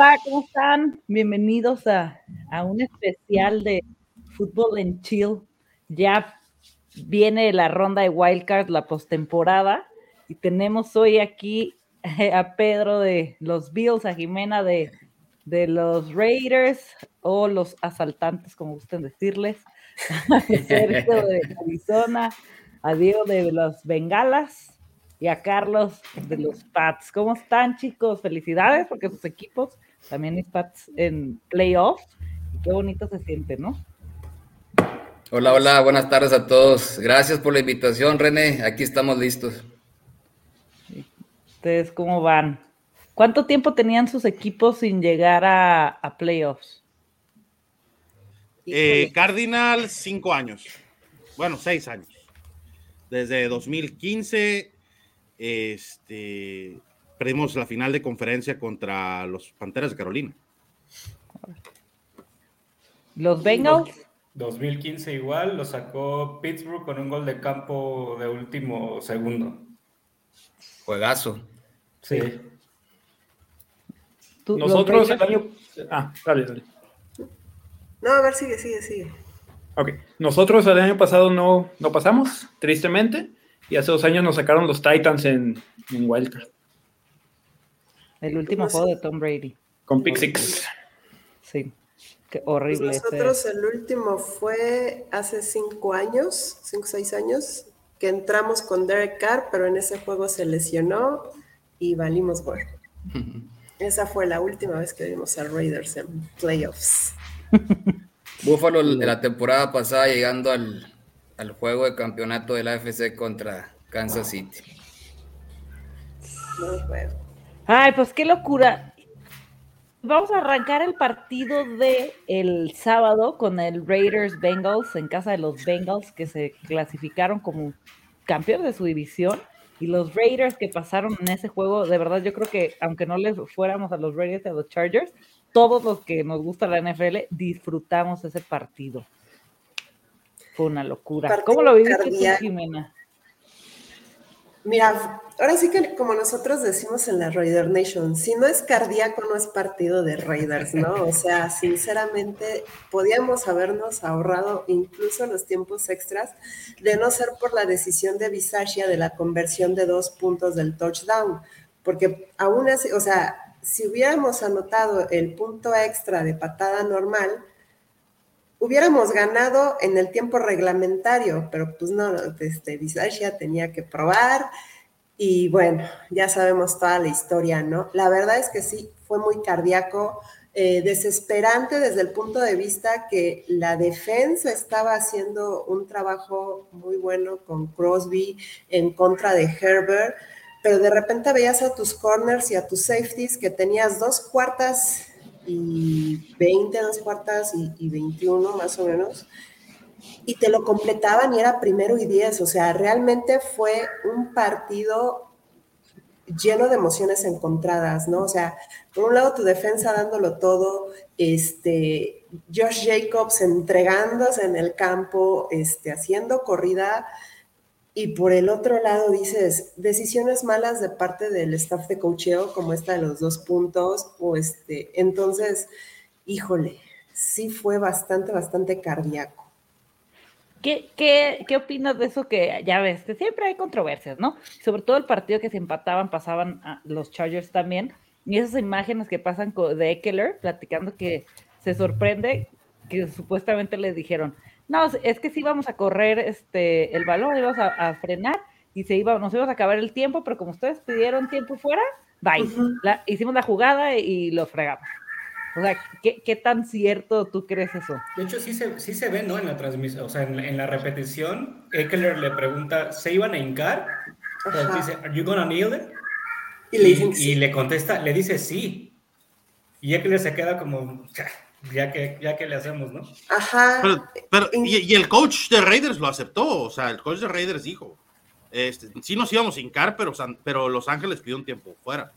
Hola, ¿cómo están? Bienvenidos a, un especial de fútbol en chill. Ya viene la ronda de wildcard, la postemporada, y tenemos hoy aquí a Pedro de los Bills, a Jimena de, de los Raiders o los asaltantes, como gusten decirles, a Sergio de Arizona, a Diego de los Bengalas y a Carlos de los Pats. ¿Cómo están, chicos? Felicidades porque sus equipos también Pats en playoffs. Qué bonito se siente, ¿no? Hola, hola, buenas tardes a todos. Gracias por la invitación, René. Aquí estamos listos. ¿Ustedes cómo van? ¿Cuánto tiempo tenían sus equipos sin llegar a, playoffs? Eh, Cardinal, cinco años. Bueno, seis años. Desde 2015 este, perdimos la final de conferencia contra los Panteras de Carolina. ¿Los Bengals? 2015 igual, lo sacó Pittsburgh con un gol de campo de último segundo. Juegazo. Sí. Nosotros el año... Ah, dale, dale. No, a ver, sigue, sigue, sigue. Ok. Nosotros el año pasado no, no pasamos, tristemente. Y hace dos años nos sacaron los Titans en, en Wildcard. El último juego de Tom Brady. Con Pick Six. Sí. Qué horrible. Pues nosotros el último fue hace cinco años, cinco o seis años, que entramos con Derek Carr, pero en ese juego se lesionó y valimos bueno. Esa fue la última vez que vimos a Raiders en playoffs. Buffalo de la temporada pasada llegando al, al juego de campeonato de la AFC contra Kansas City. Ay, pues qué locura. Vamos a arrancar el partido de el sábado con el Raiders Bengals en casa de los Bengals que se clasificaron como campeones de su división y los Raiders que pasaron en ese juego, de verdad yo creo que aunque no les fuéramos a los Raiders y a los Chargers, todos los que nos gusta la NFL disfrutamos ese partido una locura. ¿Cómo lo viviste Jimena? Mira, ahora sí que como nosotros decimos en la Raider Nation, si no es cardíaco no es partido de Raiders, ¿no? O sea, sinceramente podíamos habernos ahorrado incluso los tiempos extras de no ser por la decisión de Bisaccia de la conversión de dos puntos del touchdown, porque aún así, o sea, si hubiéramos anotado el punto extra de patada normal, hubiéramos ganado en el tiempo reglamentario, pero pues no, este, Visaccia tenía que probar y bueno, ya sabemos toda la historia, ¿no? La verdad es que sí, fue muy cardíaco, eh, desesperante desde el punto de vista que la defensa estaba haciendo un trabajo muy bueno con Crosby en contra de Herbert, pero de repente veías a tus corners y a tus safeties que tenías dos cuartas y 20 dos cuartas y, 21 más o menos, y te lo completaban y era primero y 10, o sea, realmente fue un partido lleno de emociones encontradas, ¿no? O sea, por un lado tu defensa dándolo todo, este, Josh Jacobs entregándose en el campo, este, haciendo corrida, y por el otro lado dices, decisiones malas de parte del staff de cocheo, como esta de los dos puntos, o este, entonces, híjole, sí fue bastante, bastante cardíaco. ¿Qué, qué, qué opinas de eso que ya ves? Que siempre hay controversias, ¿no? Sobre todo el partido que se empataban, pasaban a los Chargers también, y esas imágenes que pasan de Eckler platicando que se sorprende que supuestamente le dijeron, no, es que sí íbamos a correr este, el balón, íbamos a, frenar y se iba, nos íbamos a acabar el tiempo, pero como ustedes pidieron tiempo fuera, bye. hicimos la jugada y lo fregamos. O sea, ¿qué, tan cierto tú crees eso? De hecho, sí se, sí se ve, ¿no? En la transmisión, o sea, en, la repetición, Eckler le pregunta, ¿se iban a hincar? dice, ¿Are you gonna kneel it? Y, le, y le contesta, le dice sí. Y Eckler se queda como, ya que, ya que le hacemos, ¿no? Ajá. Pero, y, el coach de Raiders lo aceptó, o sea, el coach de Raiders dijo, este, sí nos íbamos a hincar, pero, pero Los Ángeles pidió un tiempo fuera.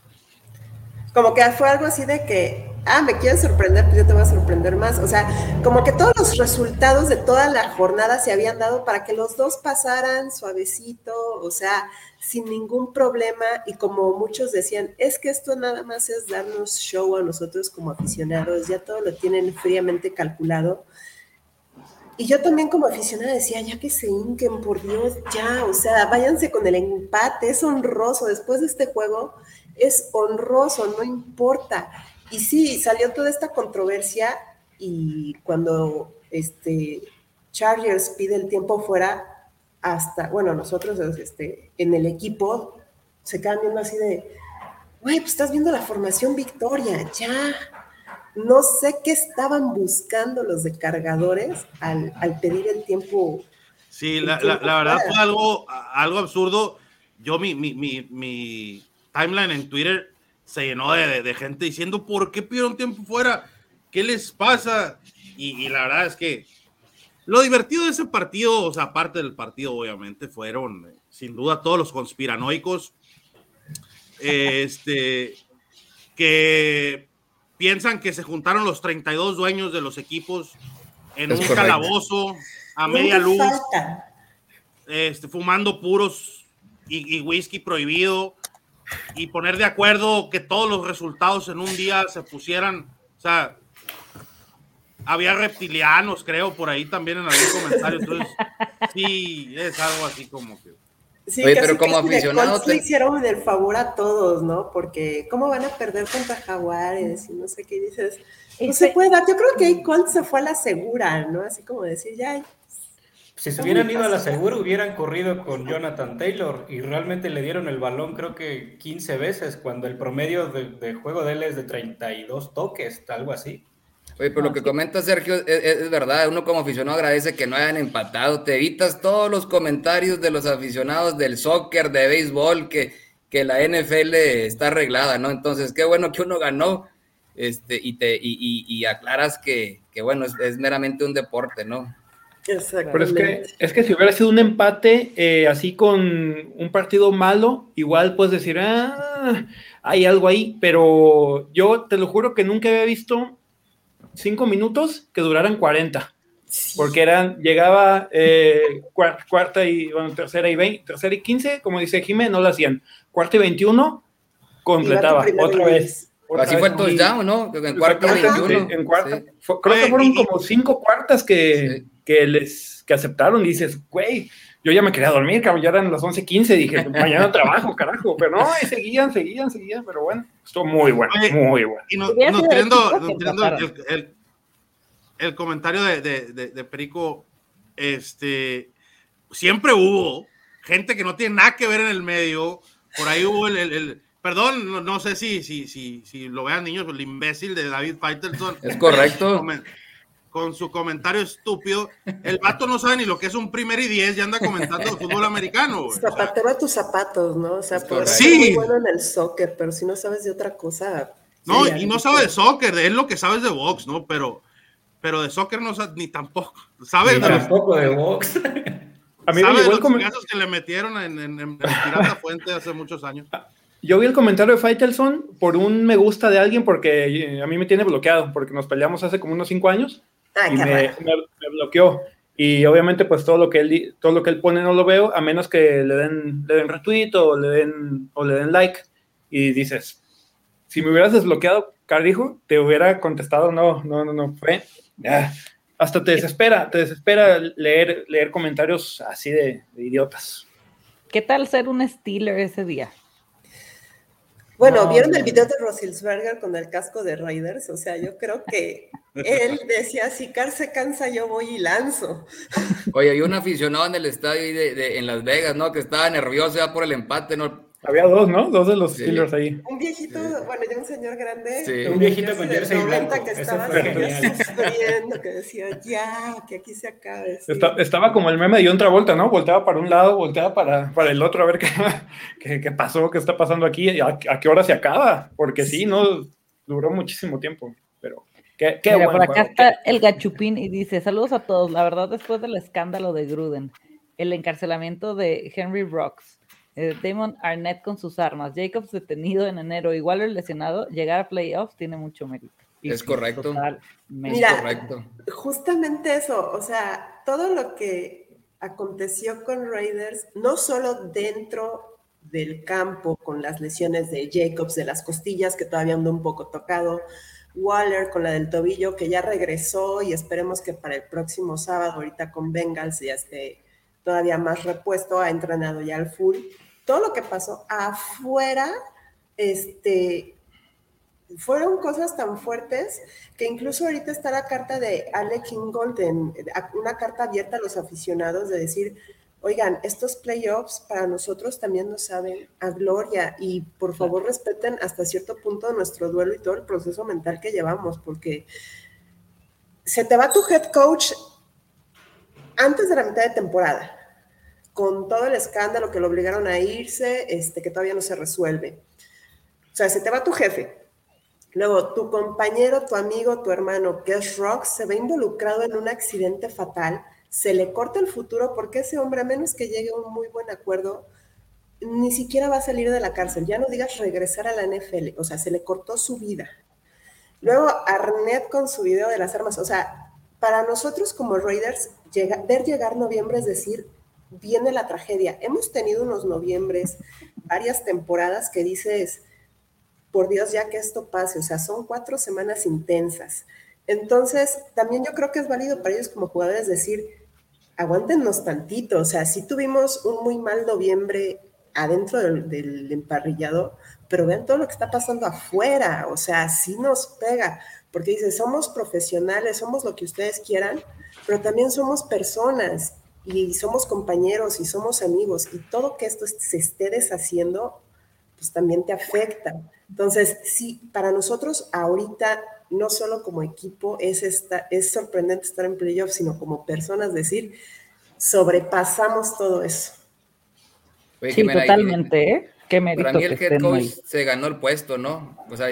como que fue algo así de que, ah, me quieres sorprender, pues yo te voy a sorprender más. O sea, como que todos los resultados de toda la jornada se habían dado para que los dos pasaran suavecito, o sea, sin ningún problema. Y como muchos decían, es que esto nada más es darnos show a nosotros como aficionados, ya todo lo tienen fríamente calculado. Y yo también como aficionada decía, ya que se hinquen, por Dios, ya, o sea, váyanse con el empate, es honroso. Después de este juego, es honroso, no importa. Y sí, salió toda esta controversia y cuando este Chargers pide el tiempo fuera, hasta, bueno, nosotros este, en el equipo se quedan viendo así de, güey, pues estás viendo la formación Victoria, ya. No sé qué estaban buscando los de cargadores al, pedir el tiempo. Sí, la, verdad fue algo, algo absurdo. Yo, mi, mi, mi timeline en Twitter se llenó de, gente diciendo, ¿por qué pidieron tiempo fuera? ¿Qué les pasa? Y, la verdad es que lo divertido de ese partido, o sea, aparte del partido, obviamente, fueron eh, sin duda todos los conspiranoicos este, que piensan que se juntaron los 32 dueños de los equipos en un calabozo a media luz, este, fumando puros y, y whisky prohibido y poner de acuerdo que todos los resultados en un día se pusieran, o sea, había reptilianos, creo, por ahí también en algún comentario, entonces sí, es algo así como que... Sí, pero como aficionado... Te... hicieron el favor a todos, ¿no? Porque ¿cómo van a perder contra Jaguares? Y no sé qué dices. No se puede dar. Yo creo que ahí Colt se fue a la segura, ¿no? Así como decir, ya, si se hubieran ido a la segura, hubieran corrido con Jonathan Taylor y realmente le dieron el balón creo que 15 veces, cuando el promedio de, juego de él es de 32 toques, algo así. Oye, pero lo que comenta Sergio es, verdad, uno como aficionado agradece que no hayan empatado, te evitas todos los comentarios de los aficionados del soccer, de béisbol, que, que la NFL está arreglada, ¿no? Entonces, qué bueno que uno ganó este, y, te, y, aclaras que, que bueno, es meramente un deporte, ¿no? Pero es que, es que si hubiera sido un empate eh, así con un partido malo, igual puedes decir, ah, hay algo ahí, pero yo te lo juro que nunca había visto cinco minutos que duraran 40. Porque eran, llegaba eh, cuarta y, bueno, tercera y 20, tercera y 15, como dice Jiménez, no lo hacían. Cuarta y 21, completaba otra vez. Así fue el touchdown, ¿no? En cuarta y 21. En cuarta. creo que fueron como cinco cuartas que que les que aceptaron y dices, güey, yo ya me quería dormir, ya eran las 11:15, dije, mañana trabajo, carajo, pero no, seguían, seguían, seguían, pero bueno, estuvo muy bueno, muy bueno. Y no, el, el, comentario de, de, de, Perico, este, siempre hubo gente que no tiene nada que ver en el medio, por ahí hubo el, perdón, no, sé si, si, si, si lo vean niños, el imbécil de David Faitelson. Es correcto con su comentario estúpido. El vato no sabe ni lo que es un primer y diez y anda comentando fútbol americano. Zapatero a tus zapatos, ¿no? O sea, por sí. muy bueno en el soccer, pero si no sabes de otra cosa. No, y no sabe de soccer, es lo que sabes de box, ¿no? Pero, pero de soccer no sabe ni tampoco. Sabes de tampoco de box. A mí me los casos que le metieron en, en, en Pirata Fuente hace muchos años. Yo vi el comentario de Faitelson por un me gusta de alguien porque eh, a mí me tiene bloqueado, porque nos peleamos hace como unos cinco años y me, bloqueó. Y obviamente, pues todo lo que él todo lo que él pone no lo veo, a menos que le den, le den retweet o le den, o le den like. Y dices, si me hubieras desbloqueado, Cardijo, te hubiera contestado, no, no, no, no, fue. hasta te desespera, te desespera leer, leer comentarios así de, de idiotas. ¿Qué tal ser un Steeler ese día? Bueno, ¿vieron el video de Rosilsberger con el casco de Raiders? O sea, yo creo que él decía, si Car se cansa, yo voy y lanzo. Oye, hay un aficionado en el estadio de, en Las Vegas, ¿no? Que estaba nervioso ya por el empate, ¿no? Había dos, ¿no? Dos de los Steelers ahí. Un viejito, bueno, ya un señor grande. Sí. Un viejito con jersey blanco. que estaba sufriendo, que decía, ya, que aquí se acabe. estaba como el meme de otra vuelta, ¿no? Volteaba para un lado, volteaba para, para el otro, a ver qué, qué, pasó, qué está pasando aquí, a, a, qué hora se acaba. Porque sí, ¿no? Duró muchísimo tiempo, pero... Qué, qué bueno, por acá está el gachupín y dice, saludos a todos. La verdad, después del escándalo de Gruden, el encarcelamiento de Henry Rocks, Eh, Damon Arnett con sus armas, Jacobs detenido en enero, igual el lesionado, llegar a playoffs tiene mucho mérito. es correcto. Mira, correcto. justamente eso, o sea, todo lo que aconteció con Raiders, no solo dentro del campo con las lesiones de Jacobs de las costillas, que todavía anda un poco tocado, Waller con la del tobillo, que ya regresó y esperemos que para el próximo sábado, ahorita con Bengals, ya esté todavía más repuesto, ha entrenado ya al full. Todo lo que pasó afuera, este, fueron cosas tan fuertes que incluso ahorita está la carta de Alec Ingold, una carta abierta a los aficionados de decir, oigan, estos playoffs para nosotros también nos saben a gloria y por favor respeten hasta cierto punto nuestro duelo y todo el proceso mental que llevamos, porque se te va tu head coach antes de la mitad de temporada, con todo el escándalo que lo obligaron a irse, este, que todavía no se resuelve. O sea, se te va tu jefe. Luego, tu compañero, tu amigo, tu hermano, que Rock, se ve involucrado en un accidente fatal se le corta el futuro porque ese hombre, a menos que llegue a un muy buen acuerdo, ni siquiera va a salir de la cárcel. Ya no digas regresar a la NFL, o sea, se le cortó su vida. Luego Arnett con su video de las armas, o sea, para nosotros como Raiders, ver llegar noviembre es decir, viene la tragedia. Hemos tenido unos noviembres, varias temporadas que dices, por Dios, ya que esto pase, o sea, son cuatro semanas intensas. Entonces, también yo creo que es válido para ellos como jugadores decir, aguántenos tantito, o sea, sí tuvimos un muy mal noviembre adentro del, emparrillado, pero vean todo lo que está pasando afuera, o sea, sí nos pega, porque dice, somos profesionales, somos lo que ustedes quieran, pero también somos personas y somos compañeros y somos amigos y todo que esto se esté deshaciendo, pues también te afecta. Entonces, sí, para nosotros ahorita, no solo como equipo, es, esta, es sorprendente estar en playoffs, sino como personas decir, sobrepasamos todo eso. sí, totalmente, ¿eh? Qué para mí el head coach se ganó el puesto, ¿no? O sea,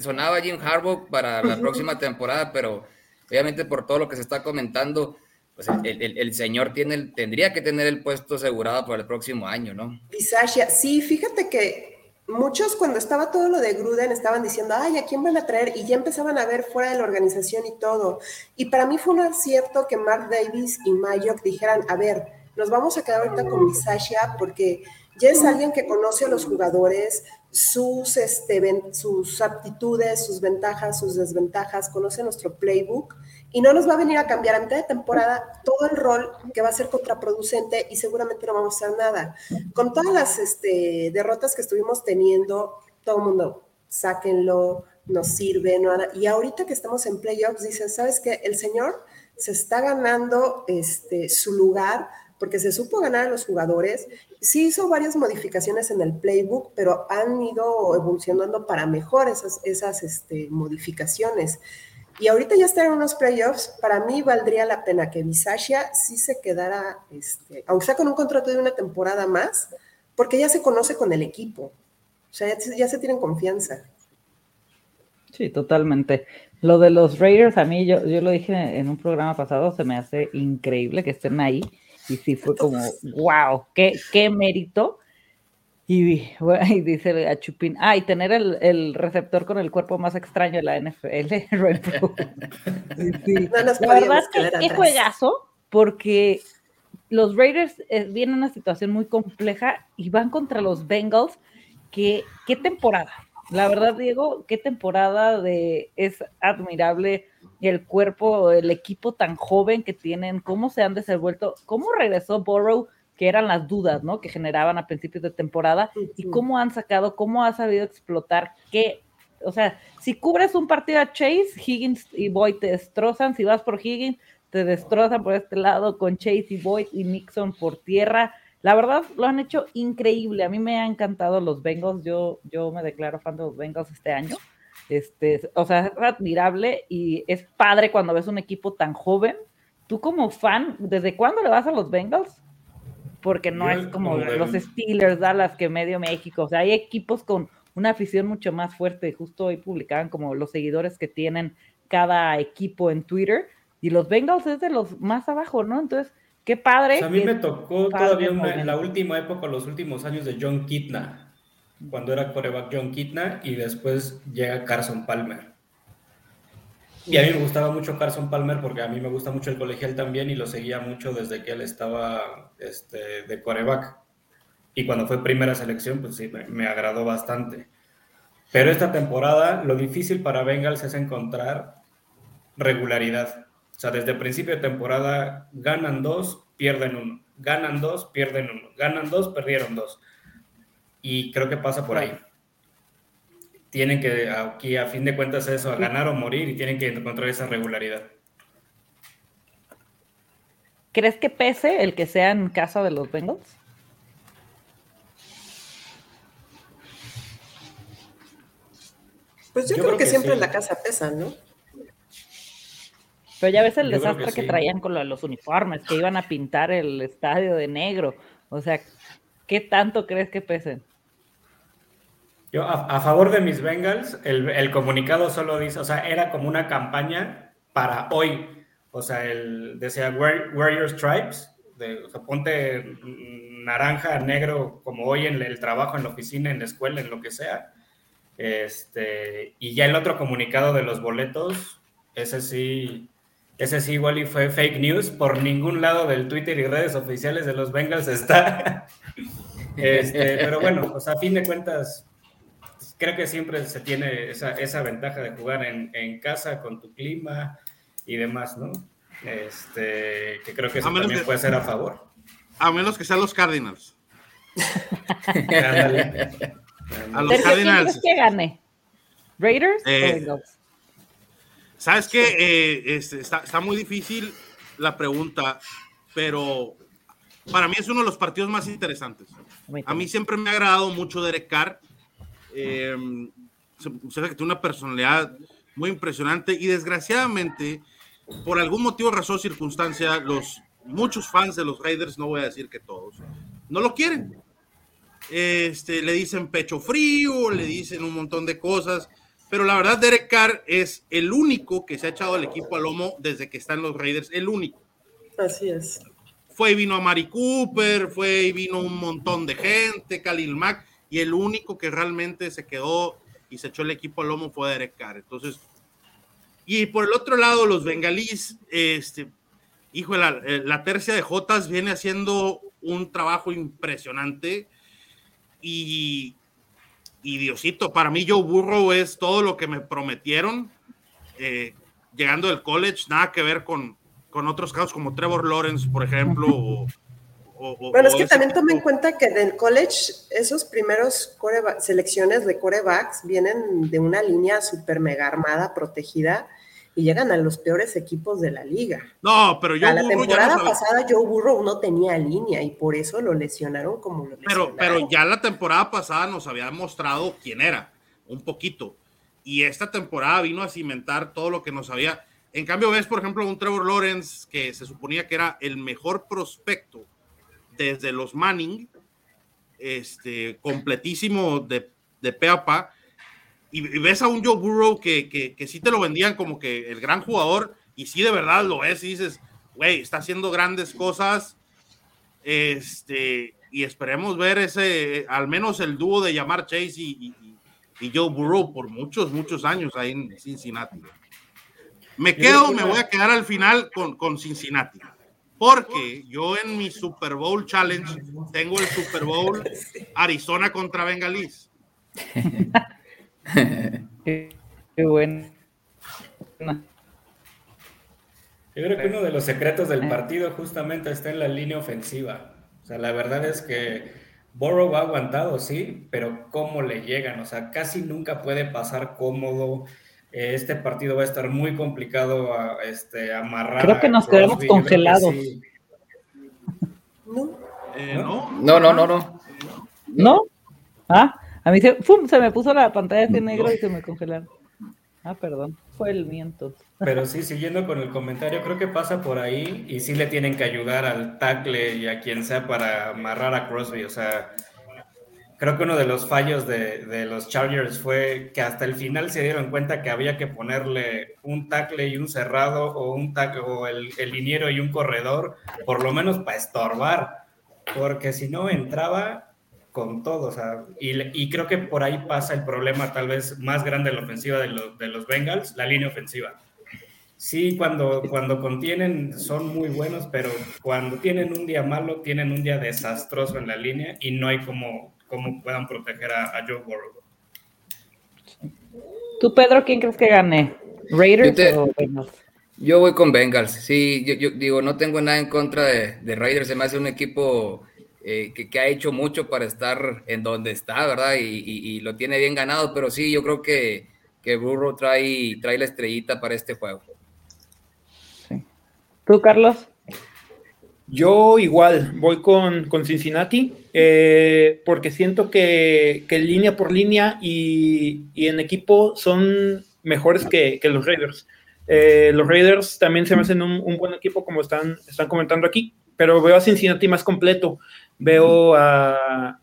sonaba Jim Harbaugh para la próxima temporada, pero obviamente por todo lo que se está comentando, pues el, señor tiene tendría que tener el puesto asegurado para el próximo año, ¿no? Sasha, sí, fíjate que muchos cuando estaba todo lo de Gruden estaban diciendo, ay, ¿a quién van a traer? Y ya empezaban a ver fuera de la organización y todo. Y para mí fue un acierto que Mark Davis y Mayok dijeran, a ver, nos vamos a quedar ahorita con Bisaccia porque ya es alguien que conoce a los jugadores, sus, este, sus aptitudes, sus ventajas, sus desventajas, conoce nuestro playbook y no nos va a venir a cambiar a mitad de temporada todo el rol que va a ser contraproducente y seguramente no vamos a hacer nada. Con todas las este, derrotas que estuvimos teniendo, todo el mundo, sáquenlo, nos sirve, no y ahorita que estamos en playoffs, dicen, ¿sabes qué? El señor se está ganando este, su lugar porque se supo ganar a los jugadores. Sí hizo varias modificaciones en el playbook, pero han ido evolucionando para mejor esas, esas este, modificaciones. Y ahorita ya están en unos playoffs, para mí valdría la pena que Visasha sí se quedara, este, aunque sea con un contrato de una temporada más, porque ya se conoce con el equipo. O sea, ya, se tienen confianza. Sí, totalmente. Lo de los Raiders, a mí, yo, yo lo dije en un programa pasado, se me hace increíble que estén ahí. Y sí fue como, wow, qué, qué mérito y, dice a Chupín, ah, y tener el, receptor con el cuerpo más extraño de la NFL, sí, la verdad es que qué juegazo, porque los Raiders eh, vienen en una situación muy compleja y van contra los Bengals, que qué temporada. La verdad, Diego, qué temporada de es admirable el cuerpo, el equipo tan joven que tienen, cómo se han desenvuelto, cómo regresó Burrow que eran las dudas, ¿no? Que generaban a principios de temporada y cómo han sacado, cómo ha sabido explotar, qué, o sea, si cubres un partido a Chase, Higgins y Boyd te destrozan, si vas por Higgins, te destrozan por este lado con Chase y Boyd y Nixon por tierra. La verdad, lo han hecho increíble. A mí me han encantado los Bengals. Yo, yo me declaro fan de los Bengals este año. Este, o sea, es admirable y es padre cuando ves un equipo tan joven. Tú como fan, ¿desde cuándo le vas a los Bengals? Porque no es como, los Steelers, Dallas, que medio México, o sea, hay equipos con una afición mucho más fuerte, justo hoy publicaban como los seguidores que tienen cada equipo en Twitter, y los Bengals es de los más abajo, ¿no? Entonces, Qué padre. a mí me tocó todavía en la última época, los últimos años de John Kitna, cuando era coreback John Kitna y después llega Carson Palmer. Y a mí me gustaba mucho Carson Palmer porque a mí me gusta mucho el colegial también y lo seguía mucho desde que él estaba este, de coreback. Y cuando fue primera selección, pues sí, me, me agradó bastante. Pero esta temporada lo difícil para Bengals es encontrar regularidad. O sea, desde el principio de temporada ganan dos, pierden uno. Ganan dos, pierden uno. Ganan dos, perdieron dos. Y creo que pasa por ahí. Tienen que, aquí a fin de cuentas, eso, a ganar o morir y tienen que encontrar esa regularidad. ¿Crees que pese el que sea en casa de los Bengals? Pues yo, creo, que, siempre en la casa pesa, ¿no? Pero ya ves el desastre que, traían con los uniformes, que iban a pintar el estadio de negro. O sea, ¿qué tanto crees que pesen? Yo, a, favor de mis Bengals, el, comunicado solo dice, o sea, era como una campaña para hoy. O sea, el, decía, wear, your stripes, de, o sea, ponte naranja, negro, como hoy en el trabajo, en la oficina, en la escuela, en lo que sea este, y ya el otro comunicado de los boletos, ese sí, ese sí igual y fue fake news. Por ningún lado del Twitter y redes oficiales de los Bengals está. Este, pero bueno, pues a fin de cuentas, creo que siempre se tiene esa, ventaja de jugar en, casa con tu clima y demás, ¿no? Este, que creo que eso también puede ser a favor. A menos que sean los Cardinals. A los Cardinals. que gane? ¿Raiders o eh, Bengals? Sabes que eh, este, está, muy difícil la pregunta, pero para mí es uno de los partidos más interesantes. A mí siempre me ha agradado mucho Derek Carr. Eh, se, que tiene una personalidad muy impresionante y desgraciadamente, por algún motivo, razón, circunstancia, los muchos fans de los Raiders, no voy a decir que todos, no lo quieren este, le dicen pecho frío, le dicen un montón de cosas, pero la verdad Derek Carr es el único que se ha echado al equipo al lomo desde que están los Raiders, el único. Así es. Fue y vino a Mari Cooper, fue y vino un montón de gente, Khalil Mack, y el único que realmente se quedó y se echó el equipo al lomo fue Derek Carr. Entonces, y por el otro lado, los bengalíes, este, hijo, la, eh, la tercia de Jotas viene haciendo un trabajo impresionante y, Diosito, para mí Joe Burrow es todo lo que me prometieron eh, llegando del college, nada que ver con, con otros casos como Trevor Lawrence, por ejemplo. O, bueno, es que también tome en cuenta que del college esos primeros selecciones de corebacks vienen de una línea super mega armada, protegida, y llegan a los peores equipos de la liga. No, pero yo. la temporada pasada Joe Burrow no tenía línea y por eso lo lesionaron como lo lesionaron. Pero, pero ya la temporada pasada nos había mostrado quién era, un poquito. Y esta temporada vino a cimentar todo lo que nos había. En cambio, ves, por ejemplo, un Trevor Lawrence que se suponía que era el mejor prospecto desde los Manning, este, completísimo de, de pe a pa y, ves a un Joe Burrow que, que, que, sí te lo vendían como que el gran jugador, y sí de verdad lo es, y dices, güey, está haciendo grandes cosas, este, y esperemos ver ese, al menos el dúo de llamar Chase y, y, Joe Burrow por muchos, muchos años ahí en Cincinnati. Me quedo, me voy a quedar al final con, con Cincinnati. Porque yo en mi Super Bowl Challenge tengo el Super Bowl Arizona contra Bengalís. qué, bueno. Yo creo que uno de los secretos del partido justamente está en la línea ofensiva. O sea, la verdad es que Burrow ha aguantado, sí, pero cómo le llegan. O sea, casi nunca puede pasar cómodo. Este partido va a estar muy complicado a este, amarrar. Creo que nos quedamos congelados. Eh, ¿No? no, no, no, no. ¿No? ¿Ah? A mí se, se me puso la pantalla de negro y se me congelaron. Ah, perdón, fue el miento. Pero sí, siguiendo con el comentario, creo que pasa por ahí y sí le tienen que ayudar al tackle y a quien sea para amarrar a Crosby. O sea, creo que uno de los fallos de, los Chargers fue que hasta el final se dieron cuenta que había que ponerle un tackle y un cerrado o un tackle o el, el liniero y un corredor, por lo menos para estorbar, porque si no entraba con todo, o sea, y, creo que por ahí pasa el problema tal vez más grande de la ofensiva de, de los Bengals, la línea ofensiva. Sí, cuando, cuando contienen son muy buenos, pero cuando tienen un día malo, tienen un día desastroso en la línea y no hay como, como puedan proteger a, Joe Burrow. ¿Tú, Pedro, quién crees que gane? ¿Raiders o Bengals? Yo voy con Bengals. Sí, yo, digo, no tengo nada en contra de, Raiders. Se me hace un equipo eh, que, ha hecho mucho para estar en donde está, ¿verdad? Y, lo tiene bien ganado, pero sí, yo creo que, que Burrow trae, trae la estrellita para este juego. ¿Tú, Carlos? Yo igual, voy con, Cincinnati, eh, porque siento que, línea por línea y, en equipo son mejores que, los Raiders. Eh, los Raiders también se me hacen un, buen equipo, como están, están comentando aquí, pero veo a Cincinnati más completo. Veo a,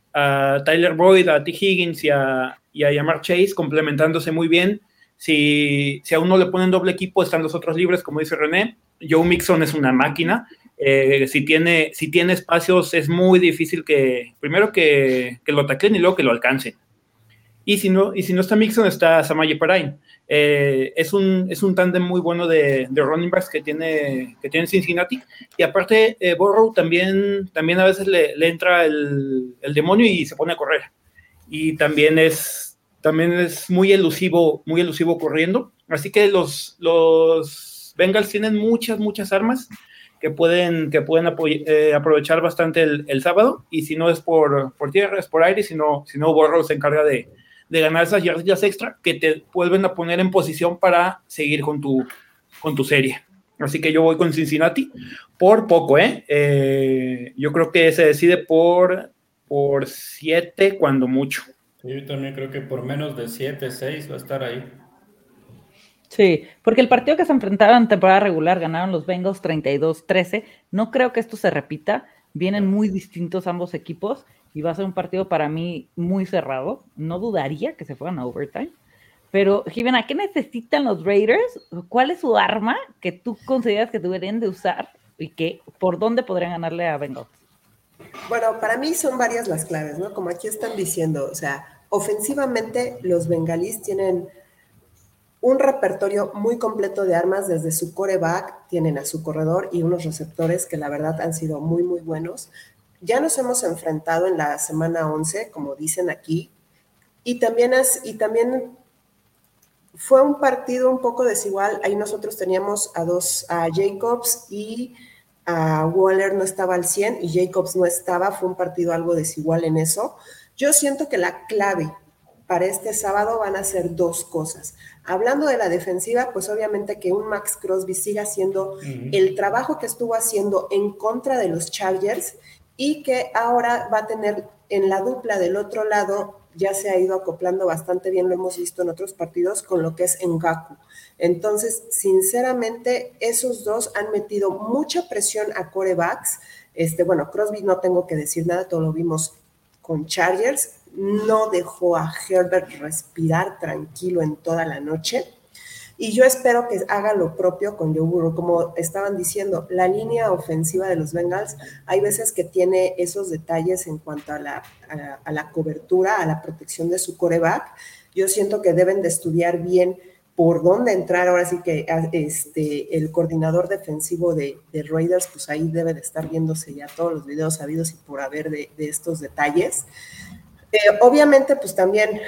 Tyler Boyd, a T. Higgins y a, y a Yamar Chase complementándose muy bien. Si, si a uno le ponen doble equipo, están los otros libres, como dice René. Joe Mixon es una máquina. Eh, si, tiene, si tiene espacios, es muy difícil que, primero que, lo ataquen y luego que lo alcancen. Y si no, y si no está Mixon, está Samaje Parain. Eh, es un, es un tándem muy bueno de, de, running backs que tiene, que tiene Cincinnati. Y aparte, eh, Borrow también, también a veces le, entra el, el, demonio y se pone a correr. Y también es, también es muy elusivo, muy elusivo corriendo. Así que los, los Bengals tienen muchas, muchas armas que pueden, que pueden eh, aprovechar bastante el, sábado, y si no es por, por tierra, es por aire, si no, si no Borro se encarga de, ganar esas yardas extra que te vuelven a poner en posición para seguir con tu, con tu serie. Así que yo voy con Cincinnati por poco, ¿eh? eh yo creo que se decide por, por siete, cuando mucho. Yo también creo que por menos de siete, seis va a estar ahí. Sí, porque el partido que se enfrentaron en temporada regular ganaron los Bengals 32-13. No creo que esto se repita. Vienen muy distintos ambos equipos y va a ser un partido para mí muy cerrado. No dudaría que se fueran a overtime. Pero, Jimena, ¿qué necesitan los Raiders? ¿Cuál es su arma que tú consideras que deberían de usar y que por dónde podrían ganarle a Bengals? Bueno, para mí son varias las claves, ¿no? Como aquí están diciendo, o sea, ofensivamente los bengalíes tienen un repertorio muy completo de armas desde su coreback, tienen a su corredor y unos receptores que la verdad han sido muy, muy buenos. Ya nos hemos enfrentado en la semana 11, como dicen aquí, y también, y también fue un partido un poco desigual. Ahí nosotros teníamos a dos, a Jacobs y a Waller no estaba al 100 y Jacobs no estaba. Fue un partido algo desigual en eso. Yo siento que la clave para este sábado van a ser dos cosas. Hablando de la defensiva, pues obviamente que un Max Crosby siga haciendo el trabajo que estuvo haciendo en contra de los Chargers y que ahora va a tener en la dupla del otro lado, ya se ha ido acoplando bastante bien, lo hemos visto en otros partidos, con lo que es Ngaku. Entonces, sinceramente, esos dos han metido mucha presión a corebacks. Este, bueno, Crosby no tengo que decir nada, todo lo vimos con Chargers no dejó a Herbert respirar tranquilo en toda la noche. Y yo espero que haga lo propio con Joe. Como estaban diciendo, la línea ofensiva de los Bengals hay veces que tiene esos detalles en cuanto a la, a, cobertura, a la protección de su coreback. Yo siento que deben de estudiar bien por dónde entrar. Ahora sí que este, el coordinador defensivo de, Raiders, pues ahí debe de estar viéndose ya todos los videos sabidos y por haber de, de estos detalles. Eh, obviamente, pues también,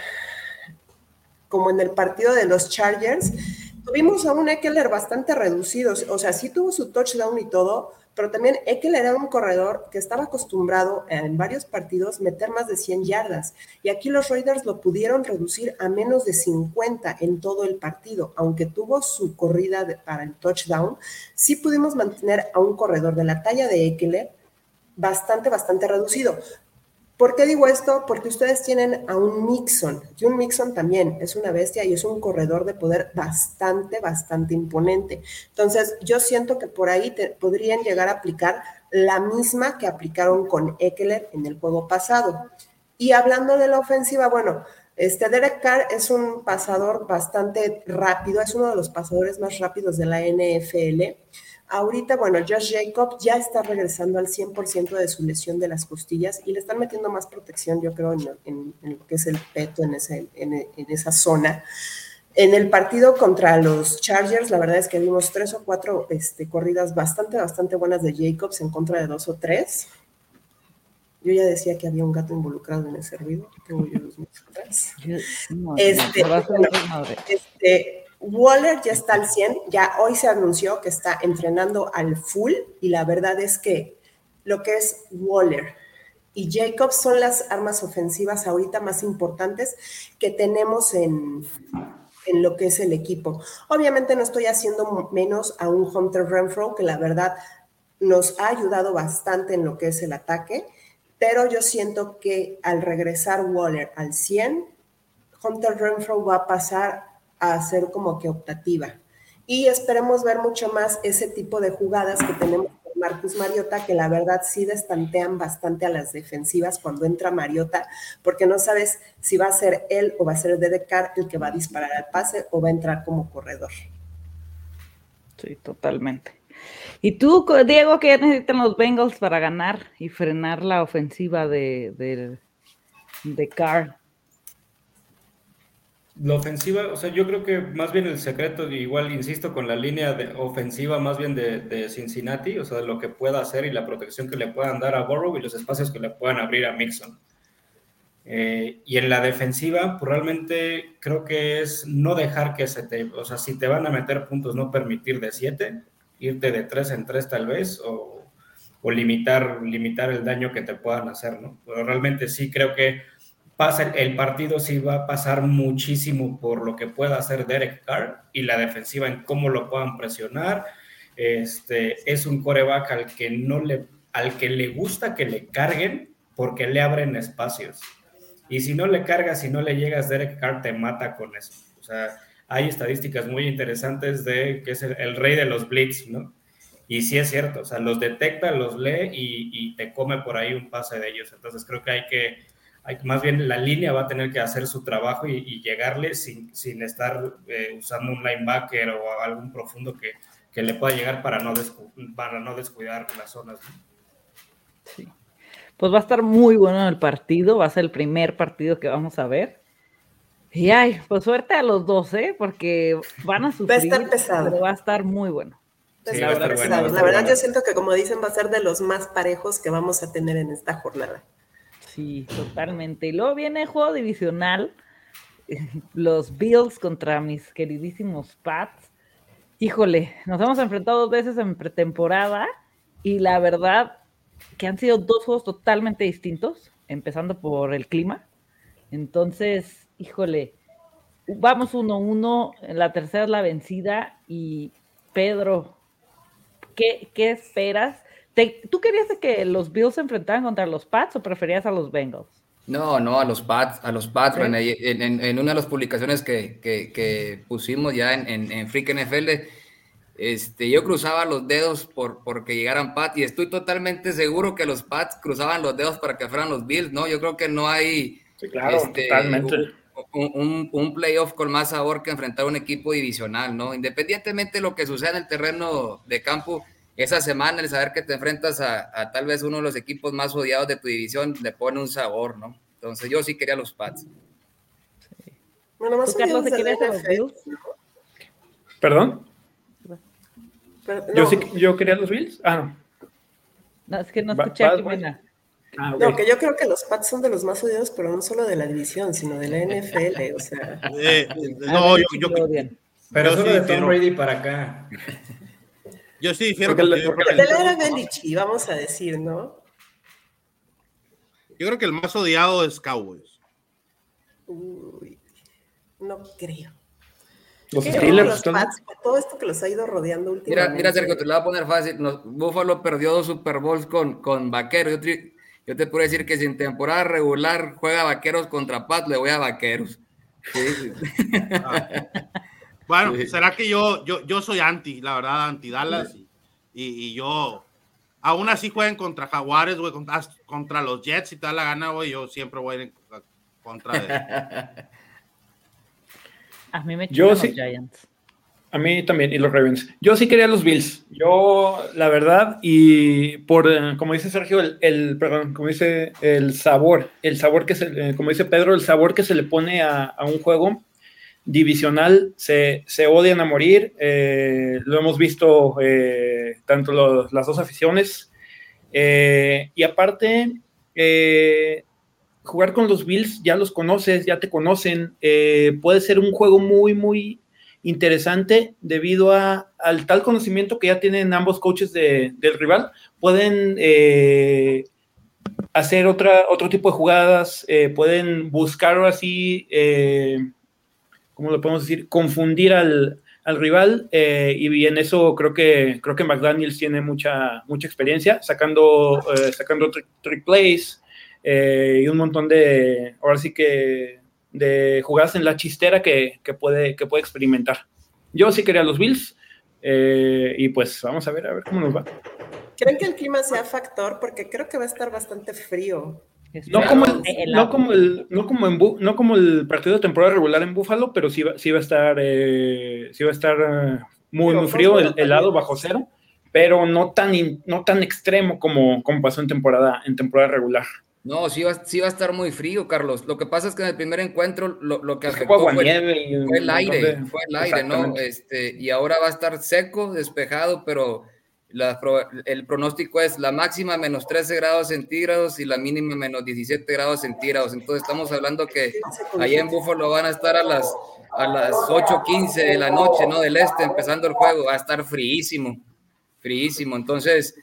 como en el partido de los Chargers, tuvimos a un Eckler bastante reducido, o sea, sí tuvo su touchdown y todo, pero también Eckler era un corredor que estaba acostumbrado en varios partidos meter más de 100 yardas, y aquí los Raiders lo pudieron reducir a menos de 50 en todo el partido, aunque tuvo su corrida para el touchdown, sí pudimos mantener a un corredor de la talla de Eckler bastante, bastante reducido. ¿Por qué digo esto? Porque ustedes tienen a un Mixon, y un Mixon también es una bestia y es un corredor de poder bastante, bastante imponente. Entonces, yo siento que por ahí podrían llegar a aplicar la misma que aplicaron con Eckler en el juego pasado. Y hablando de la ofensiva, bueno, este Derek Carr es un pasador bastante rápido, es uno de los pasadores más rápidos de la NFL. Ahorita, bueno, Josh Jacob ya está regresando al 100% de su lesión de las costillas y le están metiendo más protección, yo creo, en, lo que es el peto, en, en, esa zona. En el partido contra los Chargers, la verdad es que vimos tres o cuatro este, corridas bastante, bastante buenas de Jacobs en contra de dos o tres. Yo ya decía que había un gato involucrado en ese ruido. Tengo yo los atrás. Este, este, Waller ya está al 100, ya hoy se anunció que está entrenando al full y la verdad es que lo que es Waller y Jacobs son las armas ofensivas ahorita más importantes que tenemos en, en lo que es el equipo. Obviamente no estoy haciendo menos a un Hunter Renfro que la verdad nos ha ayudado bastante en lo que es el ataque, pero yo siento que al regresar Waller al 100, Hunter Renfro va a pasar a ser como que optativa. Y esperemos ver mucho más ese tipo de jugadas que tenemos con Marcus Mariota, que la verdad sí destantean bastante a las defensivas cuando entra Mariota, porque no sabes si va a ser él o va a ser Derek Carr el que va a disparar al pase o va a entrar como corredor. Sí, totalmente. ¿Y tú, Diego, qué necesitan los Bengals para ganar y frenar la ofensiva de, de, de Carr? La ofensiva, o sea, yo creo que más bien el secreto, igual insisto, con la línea de ofensiva más bien de, Cincinnati, o sea, de lo que pueda hacer y la protección que le puedan dar a Burrow y los espacios que le puedan abrir a Mixon. Eh, y en la defensiva, pues realmente creo que es no dejar que se te, o sea, si te van a meter puntos, no permitir de 7, irte de 3 en 3 tal vez, o, o, limitar, limitar el daño que te puedan hacer, ¿no? Pero realmente sí creo que pasa, el partido sí va a pasar muchísimo por lo que pueda hacer Derek Carr y la defensiva en cómo lo puedan presionar. Este, es un coreback al que no le, al que le gusta que le carguen porque le abren espacios. Y si no le cargas, si no le llegas, Derek Carr te mata con eso. O sea, hay estadísticas muy interesantes de que es el, rey de los blitz, ¿no? Y sí es cierto, o sea, los detecta, los lee y, y, te come por ahí un pase de ellos. Entonces creo que hay que más bien la línea va a tener que hacer su trabajo y, llegarle sin, sin estar eh, usando un linebacker o algún profundo que, que le pueda llegar para no, para no descuidar las zonas. Sí. Pues va a estar muy bueno el partido, va a ser el primer partido que vamos a ver. Y ay, pues suerte a los dos, ¿eh? Porque van a sufrir. Va a estar pesado. va a estar muy bueno. la, verdad, la verdad, yo siento que, como dicen, va a ser de los más parejos que vamos a tener en esta jornada. Totalmente. Y luego viene el juego divisional, los Bills contra mis queridísimos Pats. Híjole, nos hemos enfrentado dos veces en pretemporada y la verdad que han sido dos juegos totalmente distintos, empezando por el clima. Entonces, híjole, vamos 1-1, la tercera es la vencida y Pedro, ¿qué, qué esperas? ¿Tú querías que los Bills se enfrentaran contra los Pats o preferías a los Bengals? No, no, a los Pats, a los Pats, en, una de las publicaciones que, pusimos ya en, en, Freak NFL, este, yo cruzaba los dedos por porque llegaran Pats y estoy totalmente seguro que los Pats cruzaban los dedos para que fueran los Bills, ¿no? Yo creo que no hay este, Un, un, playoff con más sabor que enfrentar un equipo divisional, ¿no? Independientemente de lo que suceda en el terreno de campo, esa semana el saber que te enfrentas a, tal vez uno de los equipos más odiados de tu división le pone un sabor, ¿no? Entonces yo sí quería los Pats. Bueno, más Carlos, los ¿Perdón? ¿Yo, sí, ¿Yo quería los Bills? Ah, no. No, es que no escuché a Jimena. Ah, no, que yo creo que los Pats son de los más odiados, pero no solo de la división, sino de la NFL, o sea. Eh, no, yo, yo, Pero solo de Tom Brady para acá. Yo sí difiero. Porque, porque, porque la era Belichick, vamos a decir, ¿no? Yo creo que el más odiado es Cowboys. Uy, no creo. Los Steelers. todo esto que los ha ido rodeando últimamente. Mira, mira Sergio, te lo voy a poner fácil. Buffalo perdió dos Super Bowls con, con Vaqueros. Yo te, yo te puedo decir que si en temporada regular juega Vaqueros contra Pat, le voy a Vaqueros. Sí. Ah. Bueno, será que yo, yo, yo soy anti, la verdad, anti Dallas y, y, yo aún así jueguen contra Jaguares, güey, contra, los Jets, y te da la gana, güey, yo siempre voy a ir en contra de. a mí me yo los Giants. A mí también, y los Ravens. Yo sí quería los Bills. Yo, la verdad, y por, eh, como dice Sergio, el, perdón, como dice el sabor, el sabor que se, eh, como dice Pedro, el sabor que se le pone a, un juego divisional, se, odian a morir. Eh, lo hemos visto tanto las dos aficiones. y aparte, jugar con los Bills, ya los conoces, ya te conocen. puede ser un juego muy, muy interesante debido a, al tal conocimiento que ya tienen ambos coaches del rival. Pueden eh, hacer otra, otro tipo de jugadas, eh, pueden buscar así, eh, ¿cómo lo podemos decir? Confundir al, rival y, en eso creo que, creo que McDaniels tiene mucha, mucha experiencia sacando, sacando trick, plays y un montón de, ahora sí que de jugadas en la chistera que, puede, que puede experimentar. Yo sí quería los Bills eh, y pues vamos a ver, a ver cómo nos va. ¿Creen que el clima sea factor? Porque creo que va a estar bastante frío. No como, el, no, como el, no, como en no como el partido de temporada regular en Búfalo, pero sí va, sí va a estar, eh, sí va a estar eh, muy, muy frío, el, helado bajo cero, pero no tan, no tan extremo como, como pasó en temporada, en temporada regular. No, sí va, sí va a estar muy frío, Carlos. Lo que pasa es que en el primer encuentro lo, que afectó fue, el aire, fue el aire, ¿no? Este, y ahora va a estar seco, despejado, pero el pronóstico es la máxima menos 13 grados centígrados y la mínima menos 17 grados centígrados. Entonces estamos hablando que allá en Búfalo van a estar a las, a las 8.15 de la noche, ¿no? Del este, empezando el juego, va a estar fríísimo, fríísimo. Entonces